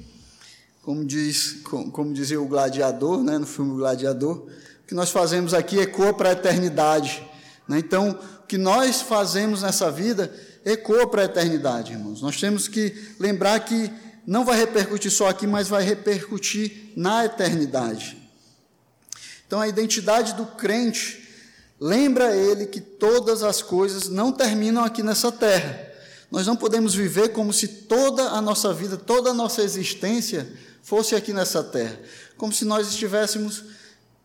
como, diz, como, como dizia o gladiador, né, no filme Gladiador, o que nós fazemos aqui ecoa para a eternidade. Né? Então, o que nós fazemos nessa vida ecoa para a eternidade, irmãos. Nós temos que lembrar que não vai repercutir só aqui, mas vai repercutir na eternidade. Então, a identidade do crente lembra ele que todas as coisas não terminam aqui nessa terra. Nós não podemos viver como se toda a nossa vida, toda a nossa existência fosse aqui nessa terra, como se nós estivéssemos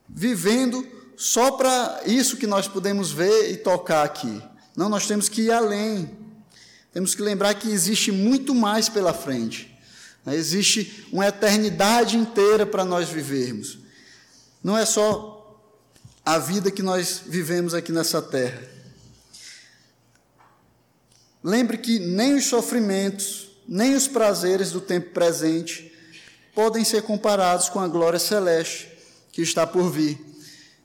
vivendo só para isso que nós podemos ver e tocar aqui. Não, nós temos que ir além. Temos que lembrar que existe muito mais pela frente. Existe uma eternidade inteira para nós vivermos. Não é só a vida que nós vivemos aqui nessa terra. Lembre que nem os sofrimentos, nem os prazeres do tempo presente podem ser comparados com a glória celeste que está por vir.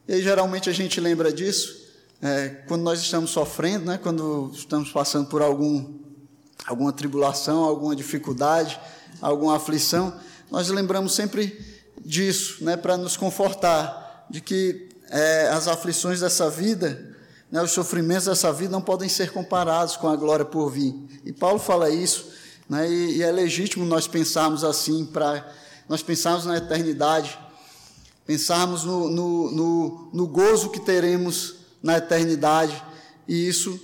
E geralmente a gente lembra disso é, quando nós estamos sofrendo, né, quando estamos passando por algum, alguma tribulação, alguma dificuldade, alguma aflição, nós lembramos sempre disso, né, para nos confortar, de que é, as aflições dessa vida, né, os sofrimentos dessa vida não podem ser comparados com a glória por vir. E Paulo fala isso, né, e, e é legítimo nós pensarmos assim para nós pensarmos na eternidade, pensarmos no, no, no, no gozo que teremos na eternidade, e isso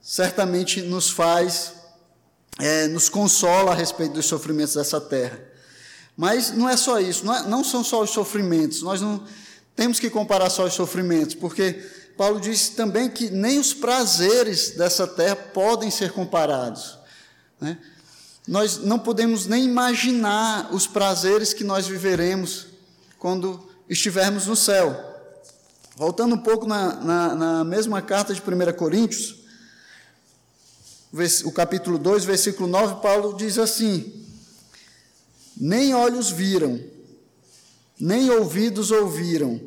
certamente nos faz, é, nos consola a respeito dos sofrimentos dessa terra. Mas não é só isso, não, é, não são só os sofrimentos, nós não temos que comparar só os sofrimentos, porque Paulo diz também que nem os prazeres dessa terra podem ser comparados. Né? Nós não podemos nem imaginar os prazeres que nós viveremos quando estivermos no céu. Voltando um pouco na, na, na mesma carta de 1 Coríntios, o capítulo 2, versículo 9, Paulo diz assim: Nem olhos viram, nem ouvidos ouviram,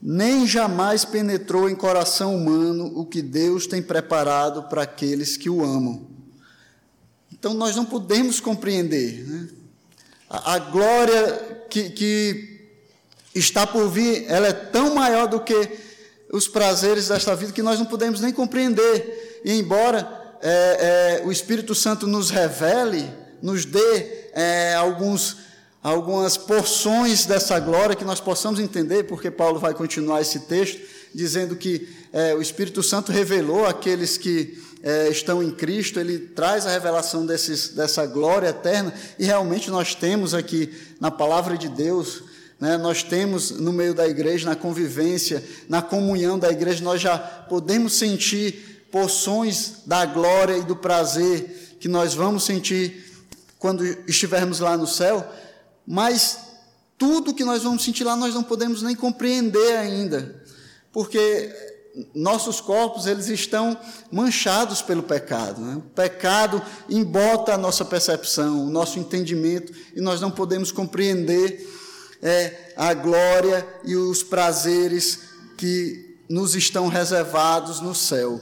nem jamais penetrou em coração humano o que Deus tem preparado para aqueles que o amam. Então nós não podemos compreender. Né? A, a, glória que, que está por vir, ela é tão maior do que os prazeres desta vida que nós não podemos nem compreender. E embora é, é, o Espírito Santo nos revele, nos dê é, alguns, algumas porções dessa glória que nós possamos entender, porque Paulo vai continuar esse texto dizendo que é, o Espírito Santo revelou aqueles que é, estão em Cristo, ele traz a revelação desses, dessa glória eterna, e realmente nós temos aqui na palavra de Deus, né, nós temos no meio da igreja, na convivência, na comunhão da igreja, nós já podemos sentir porções da glória e do prazer que nós vamos sentir quando estivermos lá no céu, mas tudo que nós vamos sentir lá nós não podemos nem compreender ainda, porque nossos corpos eles estão manchados pelo pecado. Né? O pecado embota a nossa percepção, o nosso entendimento, e nós não podemos compreender é, a glória e os prazeres que nos estão reservados no céu.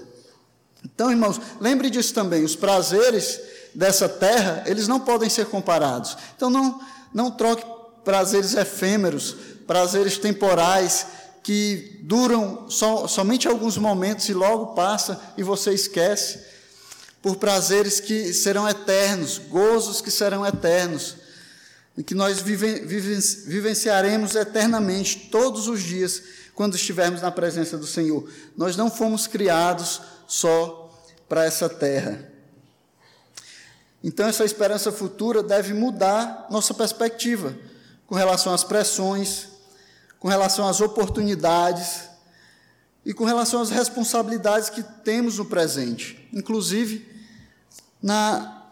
Então, irmãos, lembre disso também, os prazeres dessa terra, eles não podem ser comparados. Então, não, não troque prazeres efêmeros, prazeres temporais, que duram so, somente alguns momentos e logo passa e você esquece, por prazeres que serão eternos, gozos que serão eternos, e que nós vive, vive, vivenciaremos eternamente, todos os dias, quando estivermos na presença do Senhor. Nós não fomos criados só para essa terra. Então, essa esperança futura deve mudar nossa perspectiva com relação às pressões, com relação às oportunidades e com relação às responsabilidades que temos no presente, inclusive na,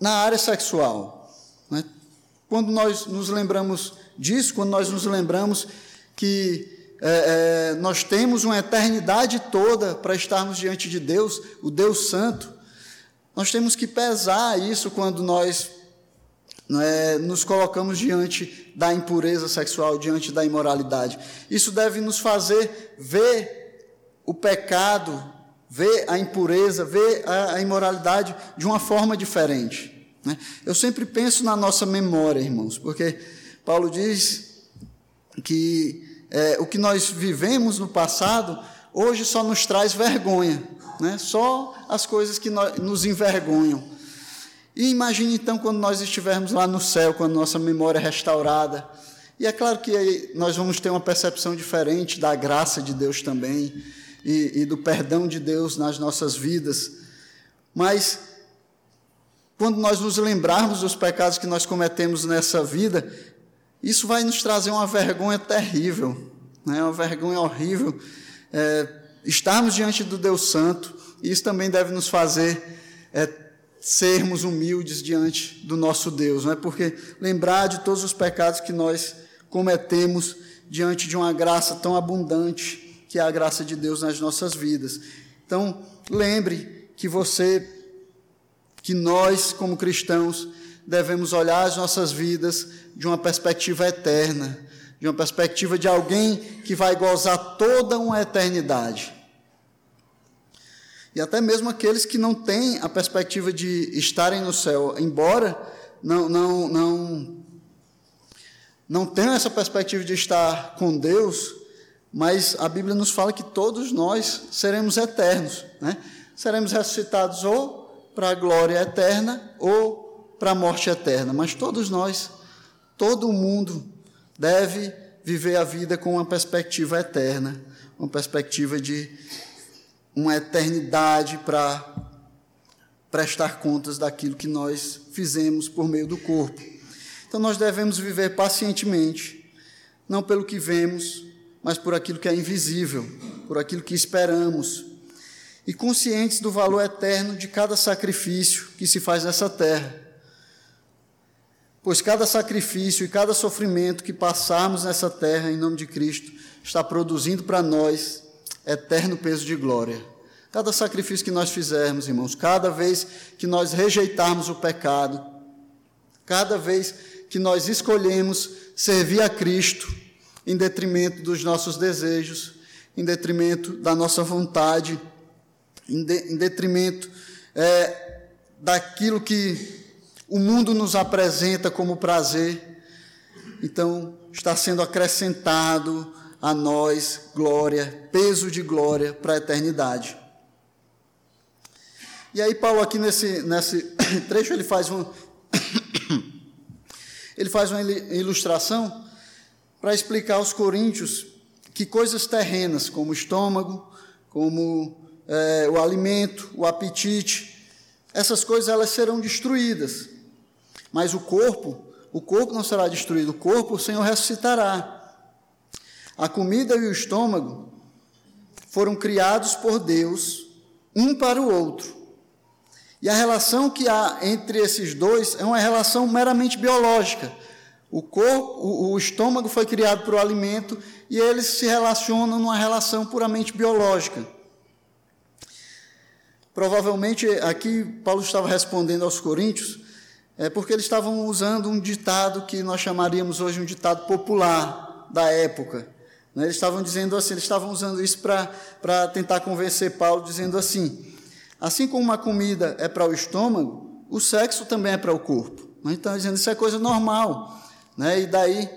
na área sexual. Né? Quando nós nos lembramos disso, quando nós nos lembramos que é, é, nós temos uma eternidade toda para estarmos diante de Deus, o Deus Santo, nós temos que pesar isso quando nós é, nos colocamos diante da impureza sexual, diante da imoralidade. Isso deve nos fazer ver o pecado, ver a impureza, ver a, a imoralidade de uma forma diferente. Né? Eu sempre penso na nossa memória, irmãos, porque Paulo diz que é, o que nós vivemos no passado hoje só nos traz vergonha, né? só as coisas que nos envergonham. E imagine então quando nós estivermos lá no céu, a nossa memória restaurada. E é claro que nós vamos ter uma percepção diferente da graça de Deus também e, e do perdão de Deus nas nossas vidas. Mas quando nós nos lembrarmos dos pecados que nós cometemos nessa vida, isso vai nos trazer uma vergonha terrível, né? uma vergonha horrível. É, estarmos diante do Deus Santo, isso também deve nos fazer é, sermos humildes diante do nosso Deus, não é? Porque lembrar de todos os pecados que nós cometemos diante de uma graça tão abundante que é a graça de Deus nas nossas vidas. Então, lembre que você, que nós, como cristãos, devemos olhar as nossas vidas de uma perspectiva eterna, de uma perspectiva de alguém que vai gozar toda uma eternidade. E até mesmo aqueles que não têm a perspectiva de estarem no céu, embora não, não, não, não tenham essa perspectiva de estar com Deus, mas a Bíblia nos fala que todos nós seremos eternos, né? seremos ressuscitados ou para a glória eterna ou para a morte eterna, mas todos nós, todo mundo deve viver a vida com uma perspectiva eterna, uma perspectiva de uma eternidade para prestar contas daquilo que nós fizemos por meio do corpo. Então nós devemos viver pacientemente, não pelo que vemos, mas por aquilo que é invisível, por aquilo que esperamos, e conscientes do valor eterno de cada sacrifício que se faz nessa terra. Pois cada sacrifício e cada sofrimento que passarmos nessa terra em nome de Cristo está produzindo para nós eterno peso de glória. Cada sacrifício que nós fizermos, irmãos, cada vez que nós rejeitarmos o pecado, cada vez que nós escolhemos servir a Cristo em detrimento dos nossos desejos, em detrimento da nossa vontade, em, de, em detrimento é, daquilo que o mundo nos apresenta como prazer, então está sendo acrescentado a nós glória, peso de glória para a eternidade. E aí Paulo aqui nesse, nesse *coughs* trecho ele faz um *coughs* ele faz uma ilustração para explicar aos coríntios que coisas terrenas, como o estômago, como é, o alimento, o apetite, essas coisas elas serão destruídas. Mas o corpo, o corpo não será destruído, o corpo o Senhor ressuscitará. A comida e o estômago foram criados por Deus, um para o outro. E a relação que há entre esses dois é uma relação meramente biológica. O corpo, o, estômago foi criado para o alimento e eles se relacionam numa relação puramente biológica. Provavelmente aqui Paulo estava respondendo aos coríntios, é porque eles estavam usando um ditado que nós chamaríamos hoje um ditado popular da época. Né? Eles estavam dizendo assim, eles estavam usando isso para tentar convencer Paulo, dizendo assim: assim como uma comida é para o estômago, o sexo também é para o corpo. Então, dizendo isso é coisa normal. Né? E daí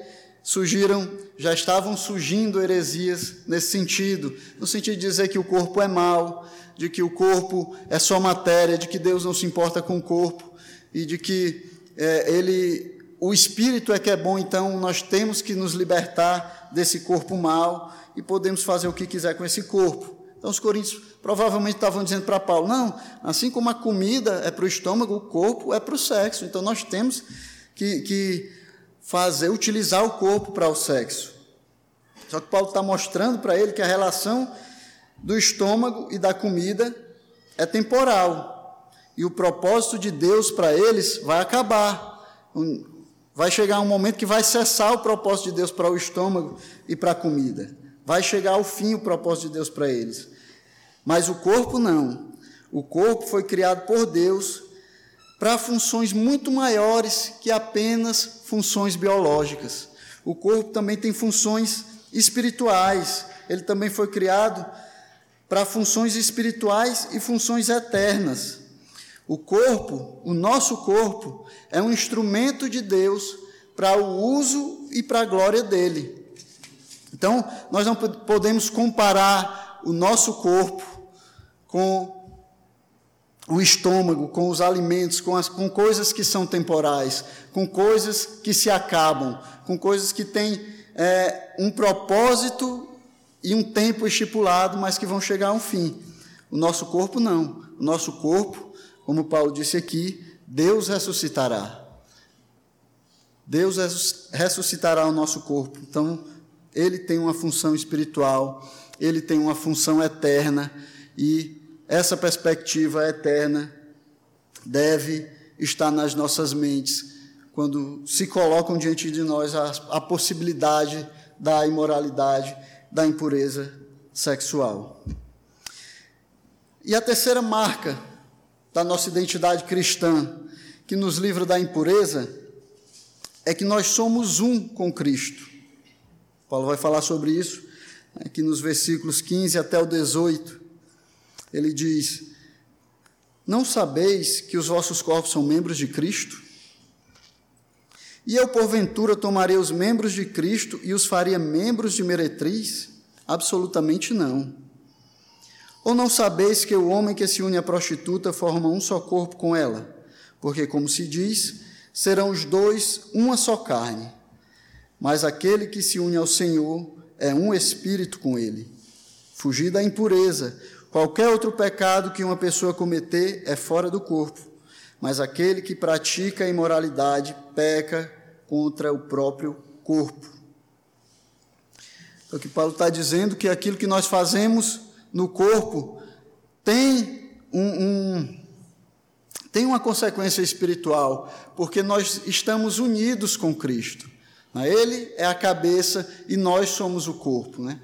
surgiram, já estavam surgindo heresias nesse sentido, no sentido de dizer que o corpo é mau, de que o corpo é só matéria, de que Deus não se importa com o corpo e de que é, ele, o espírito é que é bom, então nós temos que nos libertar desse corpo mau e podemos fazer o que quiser com esse corpo. Então os coríntios provavelmente estavam dizendo para Paulo: não, assim como a comida é para o estômago, o corpo é para o sexo. Então nós temos que, que fazer, utilizar o corpo para o sexo. Só que Paulo está mostrando para ele que a relação do estômago e da comida é temporal. E o propósito de Deus para eles vai acabar. Vai chegar um momento que vai cessar o propósito de Deus para o estômago e para a comida. Vai chegar ao fim o propósito de Deus para eles. Mas o corpo não. O corpo foi criado por Deus para funções muito maiores que apenas funções biológicas. O corpo também tem funções espirituais. Ele também foi criado para funções espirituais e funções eternas. O corpo, o nosso corpo, é um instrumento de Deus para o uso e para a glória dele. Então, nós não podemos comparar o nosso corpo com o estômago, com os alimentos, com, as, com coisas que são temporais, com coisas que se acabam, com coisas que têm é, um propósito e um tempo estipulado, mas que vão chegar a um fim. O nosso corpo não. O nosso corpo, como Paulo disse aqui, Deus ressuscitará. Deus ressuscitará o nosso corpo. Então, ele tem uma função espiritual, ele tem uma função eterna e essa perspectiva eterna deve estar nas nossas mentes quando se colocam diante de nós a, a possibilidade da imoralidade, da impureza sexual. E a terceira marca da nossa identidade cristã, que nos livra da impureza, é que nós somos um com Cristo. Paulo vai falar sobre isso aqui nos versículos 15 até o 18 ele diz: Não sabeis que os vossos corpos são membros de Cristo? E eu, porventura, tomarei os membros de Cristo e os faria membros de meretriz? Absolutamente não. Ou não sabeis que o homem que se une à prostituta forma um só corpo com ela? Porque, como se diz, serão os dois uma só carne. Mas aquele que se une ao Senhor é um espírito com ele. Fugir da impureza, Qualquer outro pecado que uma pessoa cometer é fora do corpo, mas aquele que pratica a imoralidade peca contra o próprio corpo. Então, o que Paulo está dizendo que aquilo que nós fazemos no corpo tem um, um, tem uma consequência espiritual, porque nós estamos unidos com Cristo. Né? Ele é a cabeça e nós somos o corpo. Né?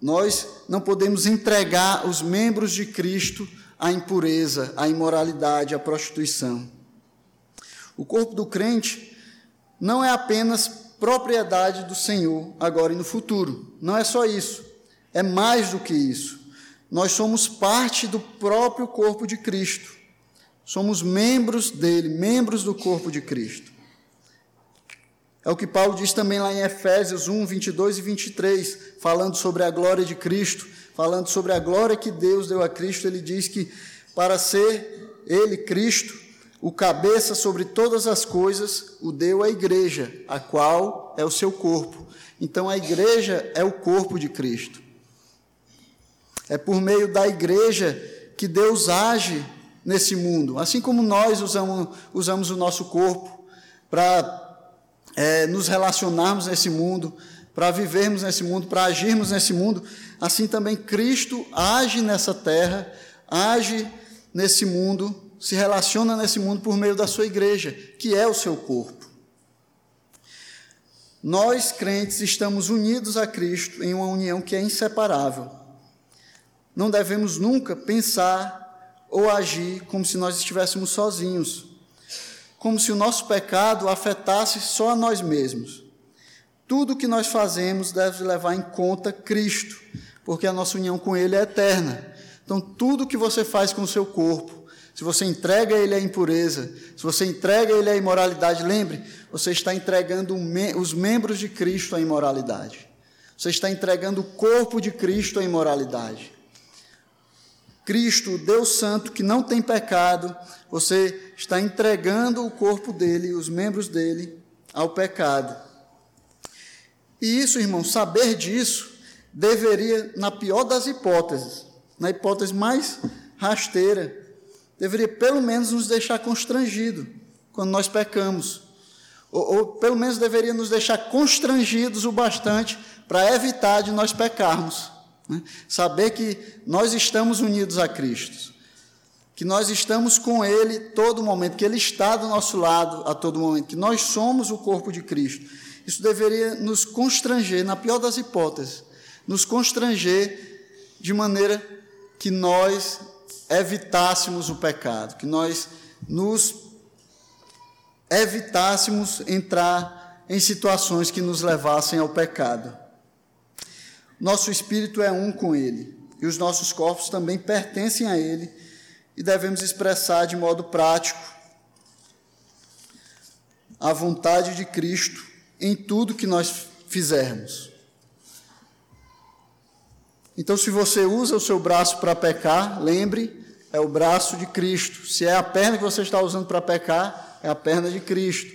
Nós não podemos entregar os membros de Cristo à impureza, à imoralidade, à prostituição. O corpo do crente não é apenas propriedade do Senhor agora e no futuro. Não é só isso. É mais do que isso. Nós somos parte do próprio corpo de Cristo. Somos membros dele, membros do corpo de Cristo. É o que Paulo diz também lá em Efésios 1, 22 e 23, falando sobre a glória de Cristo, falando sobre a glória que Deus deu a Cristo. Ele diz que para ser Ele, Cristo, o cabeça sobre todas as coisas, o deu à igreja, a qual é o seu corpo. Então a igreja é o corpo de Cristo. É por meio da igreja que Deus age nesse mundo, assim como nós usamos, usamos o nosso corpo para é, nos relacionarmos nesse mundo, para vivermos nesse mundo, para agirmos nesse mundo, assim também Cristo age nessa terra, age nesse mundo, se relaciona nesse mundo por meio da sua igreja, que é o seu corpo. Nós, crentes, estamos unidos a Cristo em uma união que é inseparável. Não devemos nunca pensar ou agir como se nós estivéssemos sozinhos, como se o nosso pecado afetasse só a nós mesmos. Tudo que nós fazemos deve levar em conta Cristo, porque a nossa união com Ele é eterna. Então, tudo que você faz com o seu corpo, se você entrega ele à impureza, se você entrega ele à imoralidade, lembre, você está entregando os membros de Cristo à imoralidade. Você está entregando o corpo de Cristo à imoralidade. Cristo, Deus Santo, que não tem pecado, você está entregando o corpo dele, os membros dele, ao pecado. E isso, irmão, saber disso deveria, na pior das hipóteses, na hipótese mais rasteira, deveria pelo menos nos deixar constrangido quando nós pecamos. Ou, ou pelo menos deveria nos deixar constrangidos o bastante para evitar de nós pecarmos. Né? Saber que nós estamos unidos a Cristo, que nós estamos com Ele todo momento, que Ele está do nosso lado a todo momento, que nós somos o corpo de Cristo. Isso deveria nos constranger, na pior das hipóteses, nos constranger de maneira que nós evitássemos o pecado, que nós nos evitássemos entrar em situações que nos levassem ao pecado. Nosso espírito é um com Ele e os nossos corpos também pertencem a Ele e devemos expressar de modo prático a vontade de Cristo em tudo que nós fizermos. Então, se você usa o seu braço para pecar, lembre, é o braço de Cristo. Se é a perna que você está usando para pecar, é a perna de Cristo.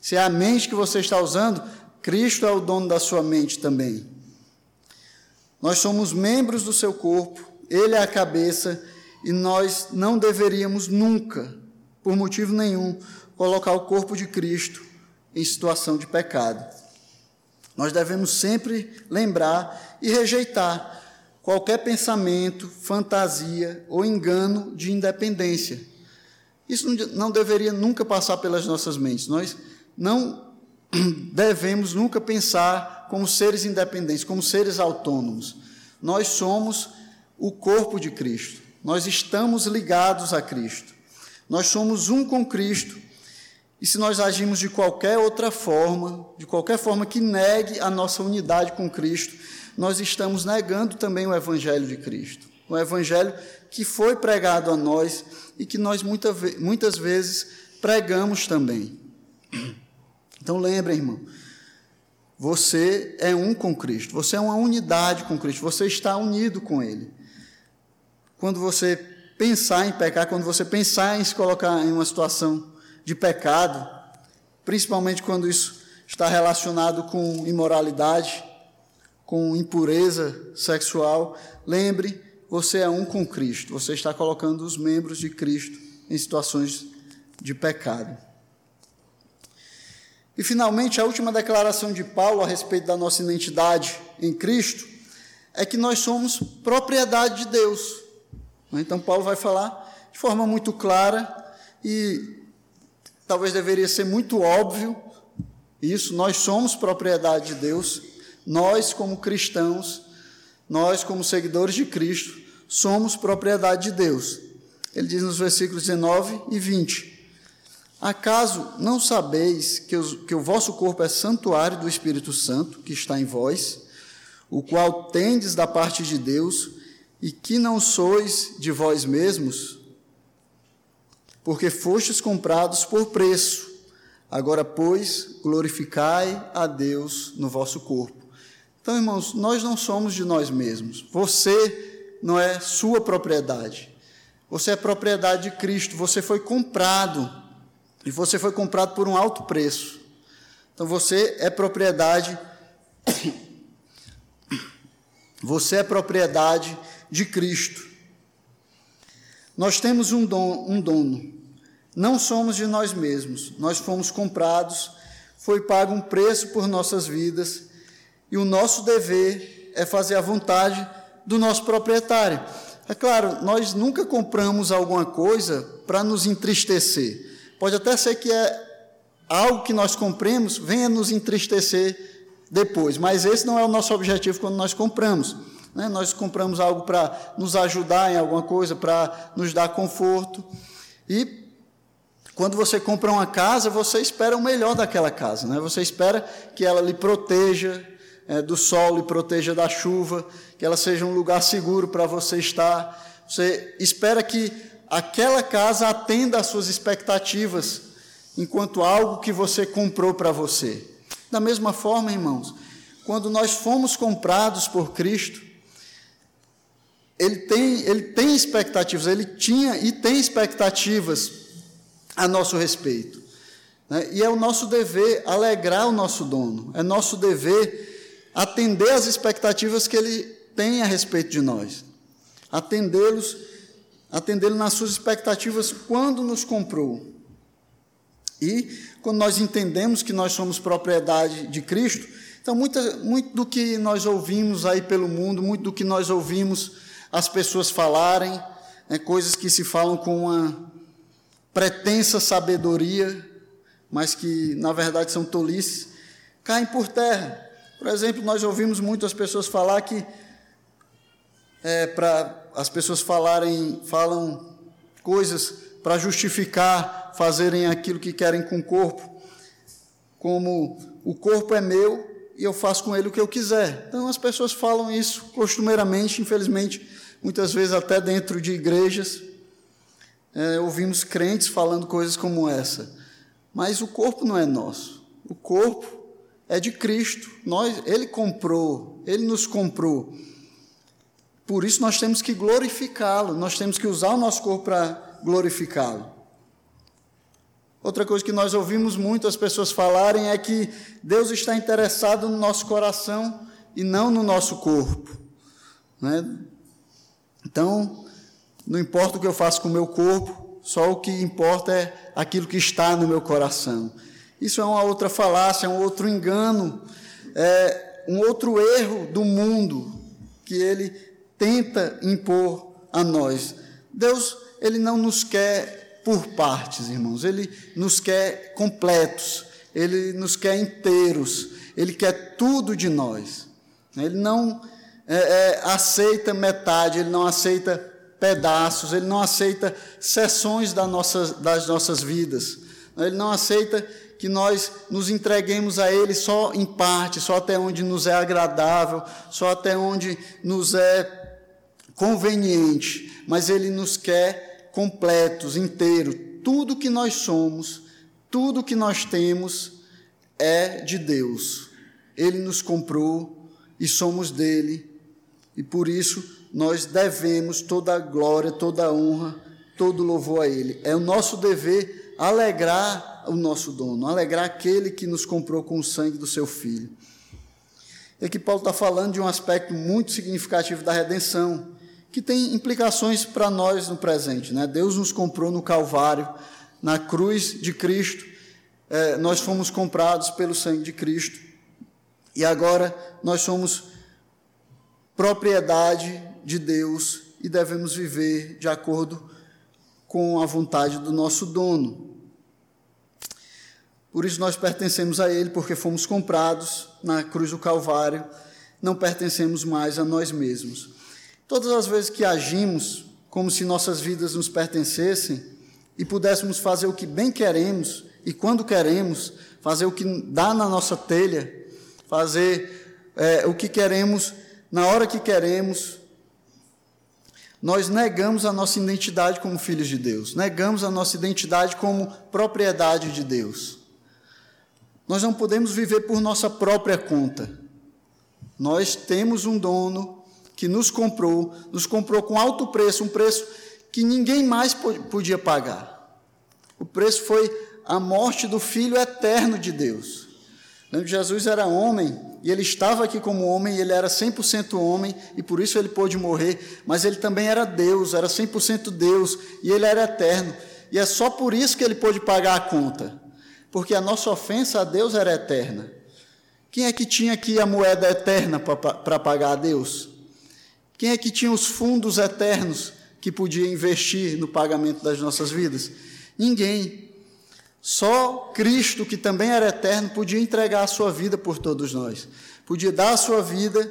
Se é a mente que você está usando, Cristo é o dono da sua mente também. Nós somos membros do seu corpo, ele é a cabeça e nós não deveríamos nunca, por motivo nenhum, colocar o corpo de Cristo em situação de pecado. Nós devemos sempre lembrar e rejeitar qualquer pensamento, fantasia ou engano de independência. Isso não deveria nunca passar pelas nossas mentes. Nós não *clears throat* devemos nunca pensar como seres independentes, como seres autônomos. Nós somos o corpo de Cristo. Nós estamos ligados a Cristo. Nós somos um com Cristo. E se nós agimos de qualquer outra forma, de qualquer forma que negue a nossa unidade com Cristo, nós estamos negando também o Evangelho de Cristo. O Evangelho que foi pregado a nós e que nós muita, muitas vezes pregamos também. *clears throat* Então lembrem, irmão, você é um com Cristo, você é uma unidade com Cristo, você está unido com Ele. Quando você pensar em pecar, quando você pensar em se colocar em uma situação de pecado, principalmente quando isso está relacionado com imoralidade, com impureza sexual, lembre, você é um com Cristo, você está colocando os membros de Cristo em situações de pecado. E, finalmente, a última declaração de Paulo a respeito da nossa identidade em Cristo é que nós somos propriedade de Deus. Então, Paulo vai falar de forma muito clara e talvez deveria ser muito óbvio isso: nós somos propriedade de Deus, nós, como cristãos, nós, como seguidores de Cristo, somos propriedade de Deus. Ele diz nos versículos 19 e 20. Acaso não sabeis que, os, que o vosso corpo é santuário do Espírito Santo, que está em vós, o qual tendes da parte de Deus, e que não sois de vós mesmos? Porque fostes comprados por preço. Agora, pois, glorificai a Deus no vosso corpo. Então, irmãos, nós não somos de nós mesmos. Você não é sua propriedade. Você é propriedade de Cristo. Você foi comprado e você foi comprado por um alto preço. Então você é propriedade *coughs* você é propriedade de Cristo. Nós temos um, dom, um dono. Não somos de nós mesmos. Nós fomos comprados, foi pago um preço por nossas vidas, e o nosso dever é fazer a vontade do nosso proprietário. É claro, nós nunca compramos alguma coisa para nos entristecer. Pode até ser que é algo que nós compremos venha nos entristecer depois. Mas esse não é o nosso objetivo quando nós compramos. Né? Nós compramos algo para nos ajudar em alguma coisa, para nos dar conforto. E quando você compra uma casa, você espera o melhor daquela casa. Né? Você espera que ela lhe proteja é, do sol, lhe proteja da chuva, que ela seja um lugar seguro para você estar. Você espera que aquela casa atenda às suas expectativas, enquanto algo que você comprou para você. Da mesma forma, irmãos, quando nós fomos comprados por Cristo, ele tem, ele tem expectativas, ele tinha e tem expectativas a nosso respeito. Né? E é o nosso dever alegrar o nosso dono, é nosso dever atender às expectativas que ele tem a respeito de nós, atendê-los atendê-lo nas suas expectativas quando nos comprou. E quando nós entendemos que nós somos propriedade de Cristo, então muito do que nós ouvimos aí pelo mundo, muito do que nós ouvimos as pessoas falarem, né, coisas que se falam com uma pretensa sabedoria, mas que na verdade são tolices, caem por terra. Por exemplo, nós ouvimos muitas pessoas falar que é, para as pessoas falarem, falam coisas para justificar fazerem aquilo que querem com o corpo, como o corpo é meu e eu faço com ele o que eu quiser. Então as pessoas falam isso costumeiramente, infelizmente, muitas vezes até dentro de igrejas. É, ouvimos crentes falando coisas como essa. Mas o corpo não é nosso. O corpo é de Cristo. Nós, ele comprou, ele nos comprou. Por isso nós temos que glorificá-lo, nós temos que usar o nosso corpo para glorificá-lo. Outra coisa que nós ouvimos muito as pessoas falarem é que Deus está interessado no nosso coração e não no nosso corpo. Né? Então, não importa o que eu faço com o meu corpo, só o que importa é aquilo que está no meu coração. Isso é uma outra falácia, é um outro engano, é um outro erro do mundo que ele tenta impor a nós. Deus, ele não nos quer por partes, irmãos, ele nos quer completos, ele nos quer inteiros, ele quer tudo de nós. Ele não é, é, aceita metade, ele não aceita pedaços, ele não aceita seções das nossas, das nossas vidas, ele não aceita que nós nos entreguemos a Ele só em parte, só até onde nos é agradável, só até onde nos é conveniente, mas Ele nos quer completos, inteiros. Tudo que nós somos, tudo que nós temos é de Deus. Ele nos comprou e somos dele, e por isso nós devemos toda a glória, toda a honra, todo o louvor a Ele. É o nosso dever alegrar o nosso dono, alegrar aquele que nos comprou com o sangue do seu Filho. E aqui Paulo está falando de um aspecto muito significativo da redenção que tem implicações para nós no presente. Né? Deus nos comprou no Calvário, na cruz de Cristo, é, nós fomos comprados pelo sangue de Cristo, e agora nós somos propriedade de Deus e devemos viver de acordo com a vontade do nosso dono. Por isso nós pertencemos a Ele, porque fomos comprados na cruz do Calvário, não pertencemos mais a nós mesmos. Todas as vezes que agimos como se nossas vidas nos pertencessem e pudéssemos fazer o que bem queremos e quando queremos, fazer o que dá na nossa telha, fazer é, o que queremos na hora que queremos, nós negamos a nossa identidade como filhos de Deus, negamos a nossa identidade como propriedade de Deus. Nós não podemos viver por nossa própria conta. Nós temos um dono que nos comprou, nos comprou com alto preço, um preço que ninguém mais podia pagar. O preço foi a morte do Filho eterno de Deus. Jesus era homem e ele estava aqui como homem, e ele era 100% homem e por isso ele pôde morrer, mas ele também era Deus, era 100% Deus e ele era eterno. E é só por isso que ele pôde pagar a conta, porque a nossa ofensa a Deus era eterna. Quem é que tinha aqui a moeda eterna para pagar a Deus? Quem é que tinha os fundos eternos que podia investir no pagamento das nossas vidas? Ninguém. Só Cristo, que também era eterno, podia entregar a sua vida por todos nós. Podia dar a sua vida,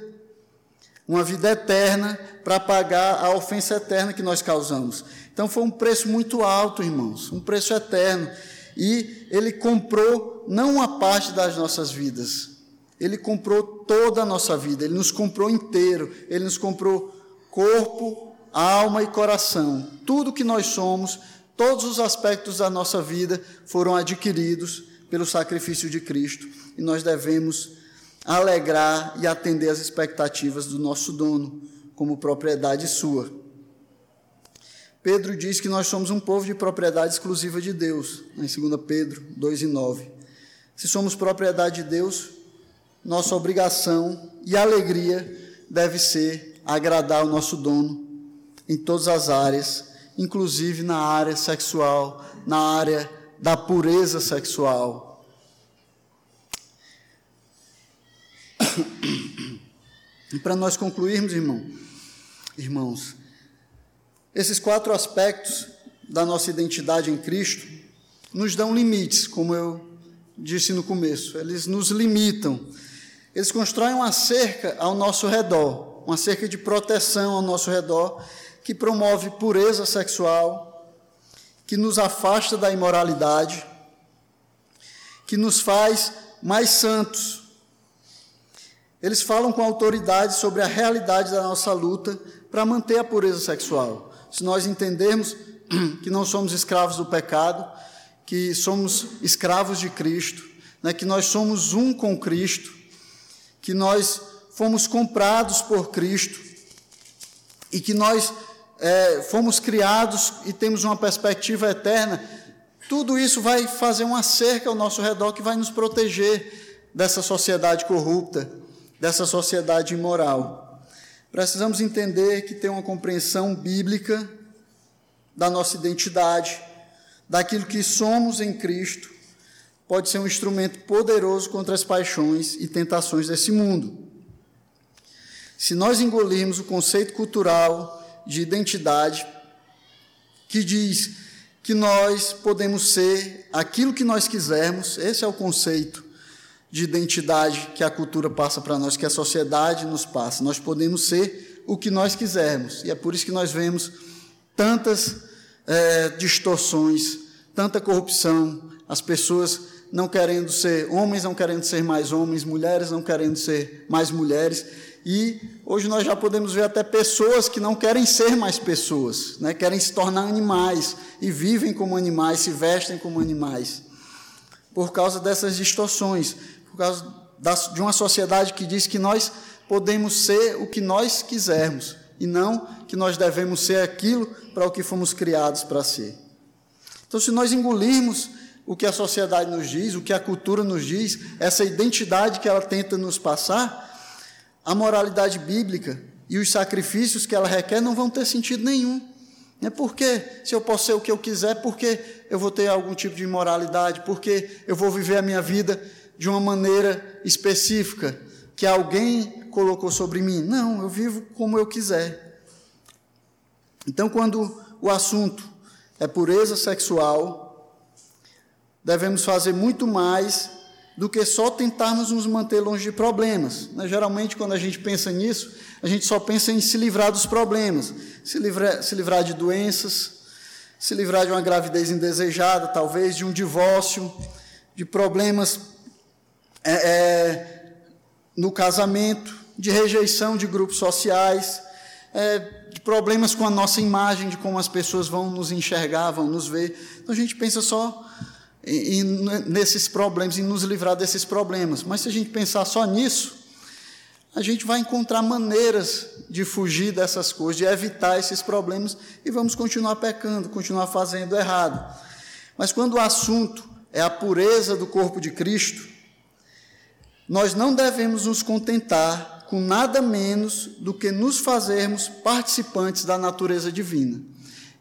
uma vida eterna, para pagar a ofensa eterna que nós causamos. Então foi um preço muito alto, irmãos, um preço eterno. E ele comprou não uma parte das nossas vidas, ele comprou toda a nossa vida, ele nos comprou inteiro, ele nos comprou corpo, alma e coração. Tudo que nós somos, todos os aspectos da nossa vida foram adquiridos pelo sacrifício de Cristo e nós devemos alegrar e atender às expectativas do nosso dono como propriedade sua. Pedro diz que nós somos um povo de propriedade exclusiva de Deus, em 2 Pedro 2 e 9. Se somos propriedade de Deus, nossa obrigação e alegria deve ser agradar o nosso dono em todas as áreas, inclusive na área sexual, na área da pureza sexual. E para nós concluirmos, irmão, irmãos, esses quatro aspectos da nossa identidade em Cristo nos dão limites, como eu disse no começo, eles nos limitam. Eles constroem uma cerca ao nosso redor, uma cerca de proteção ao nosso redor, que promove pureza sexual, que nos afasta da imoralidade, que nos faz mais santos. Eles falam com autoridade sobre a realidade da nossa luta para manter a pureza sexual se nós entendermos *clears throat* que não somos escravos do pecado, que somos escravos de Cristo, né, que nós somos um com Cristo, que nós fomos comprados por Cristo e que nós é, fomos criados e temos uma perspectiva eterna, tudo isso vai fazer uma cerca ao nosso redor que vai nos proteger dessa sociedade corrupta, dessa sociedade imoral. Precisamos entender que tem uma compreensão bíblica da nossa identidade, daquilo que somos em Cristo, pode ser um instrumento poderoso contra as paixões e tentações desse mundo. Se nós engolirmos o conceito cultural de identidade, que diz que nós podemos ser aquilo que nós quisermos, esse é o conceito de identidade que a cultura passa para nós, que a sociedade nos passa. Nós podemos ser o que nós quisermos, e é por isso que nós vemos tantas é, distorções, tanta corrupção, as pessoas não querendo ser homens, não querendo ser mais homens, mulheres não querendo ser mais mulheres. E hoje nós já podemos ver até pessoas que não querem ser mais pessoas, né? querem se tornar animais e vivem como animais, se vestem como animais, por causa dessas distorções por causa de uma sociedade que diz que nós podemos ser o que nós quisermos e não que nós devemos ser aquilo para o que fomos criados para ser. Então, se nós engolirmos o que a sociedade nos diz, o que a cultura nos diz, essa identidade que ela tenta nos passar, a moralidade bíblica e os sacrifícios que ela requer não vão ter sentido nenhum. É porque se eu posso ser o que eu quiser, porque eu vou ter algum tipo de imoralidade, porque eu vou viver a minha vida de uma maneira específica que alguém colocou sobre mim. Não, eu vivo como eu quiser. Então, quando o assunto é pureza sexual, devemos fazer muito mais do que só tentarmos nos manter longe de problemas. Né? Geralmente, quando a gente pensa nisso, a gente só pensa em se livrar dos problemas, se livrar, se livrar de doenças, se livrar de uma gravidez indesejada, talvez de um divórcio, de problemas é, é, no casamento, de rejeição de grupos sociais, é, de problemas com a nossa imagem, de como as pessoas vão nos enxergar, vão nos ver. Então a gente pensa só em, em, nesses problemas, em nos livrar desses problemas. Mas se a gente pensar só nisso, a gente vai encontrar maneiras de fugir dessas coisas, de evitar esses problemas e vamos continuar pecando, continuar fazendo errado. Mas quando o assunto é a pureza do corpo de Cristo, nós não devemos nos contentar com nada menos do que nos fazermos participantes da natureza divina.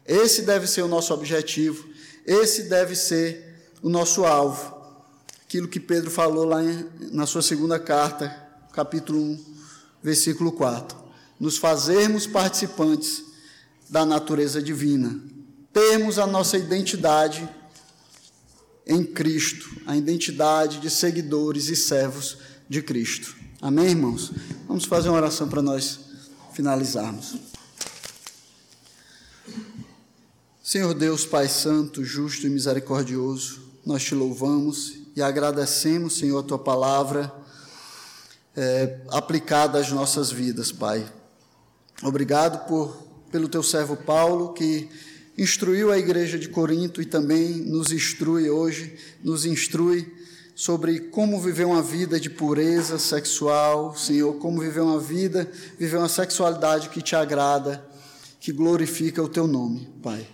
Esse deve ser o nosso objetivo, esse deve ser o nosso alvo. Aquilo que Pedro falou lá em, na sua segunda carta, capítulo 1, versículo 4. Nos fazermos participantes da natureza divina. Termos a nossa identidade em Cristo, a identidade de seguidores e servos de Cristo. Amém, irmãos? Vamos fazer uma oração para nós finalizarmos. Senhor Deus, Pai Santo, justo e misericordioso, nós te louvamos e agradecemos, Senhor, a tua palavra é, aplicada às nossas vidas, Pai. Obrigado por, pelo teu servo Paulo, que instruiu a igreja de Corinto e também nos instrui hoje, nos instrui sobre como viver uma vida de pureza sexual, Senhor, como viver uma vida, viver uma sexualidade que te agrada, que glorifica o teu nome, Pai.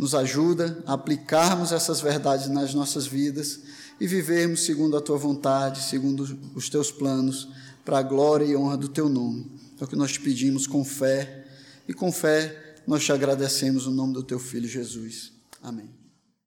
Nos ajuda a aplicarmos essas verdades nas nossas vidas e vivermos segundo a tua vontade, segundo os teus planos, para a glória e honra do teu nome. É o que nós te pedimos com fé, e com fé nós te agradecemos no nome do teu filho Jesus. Amém.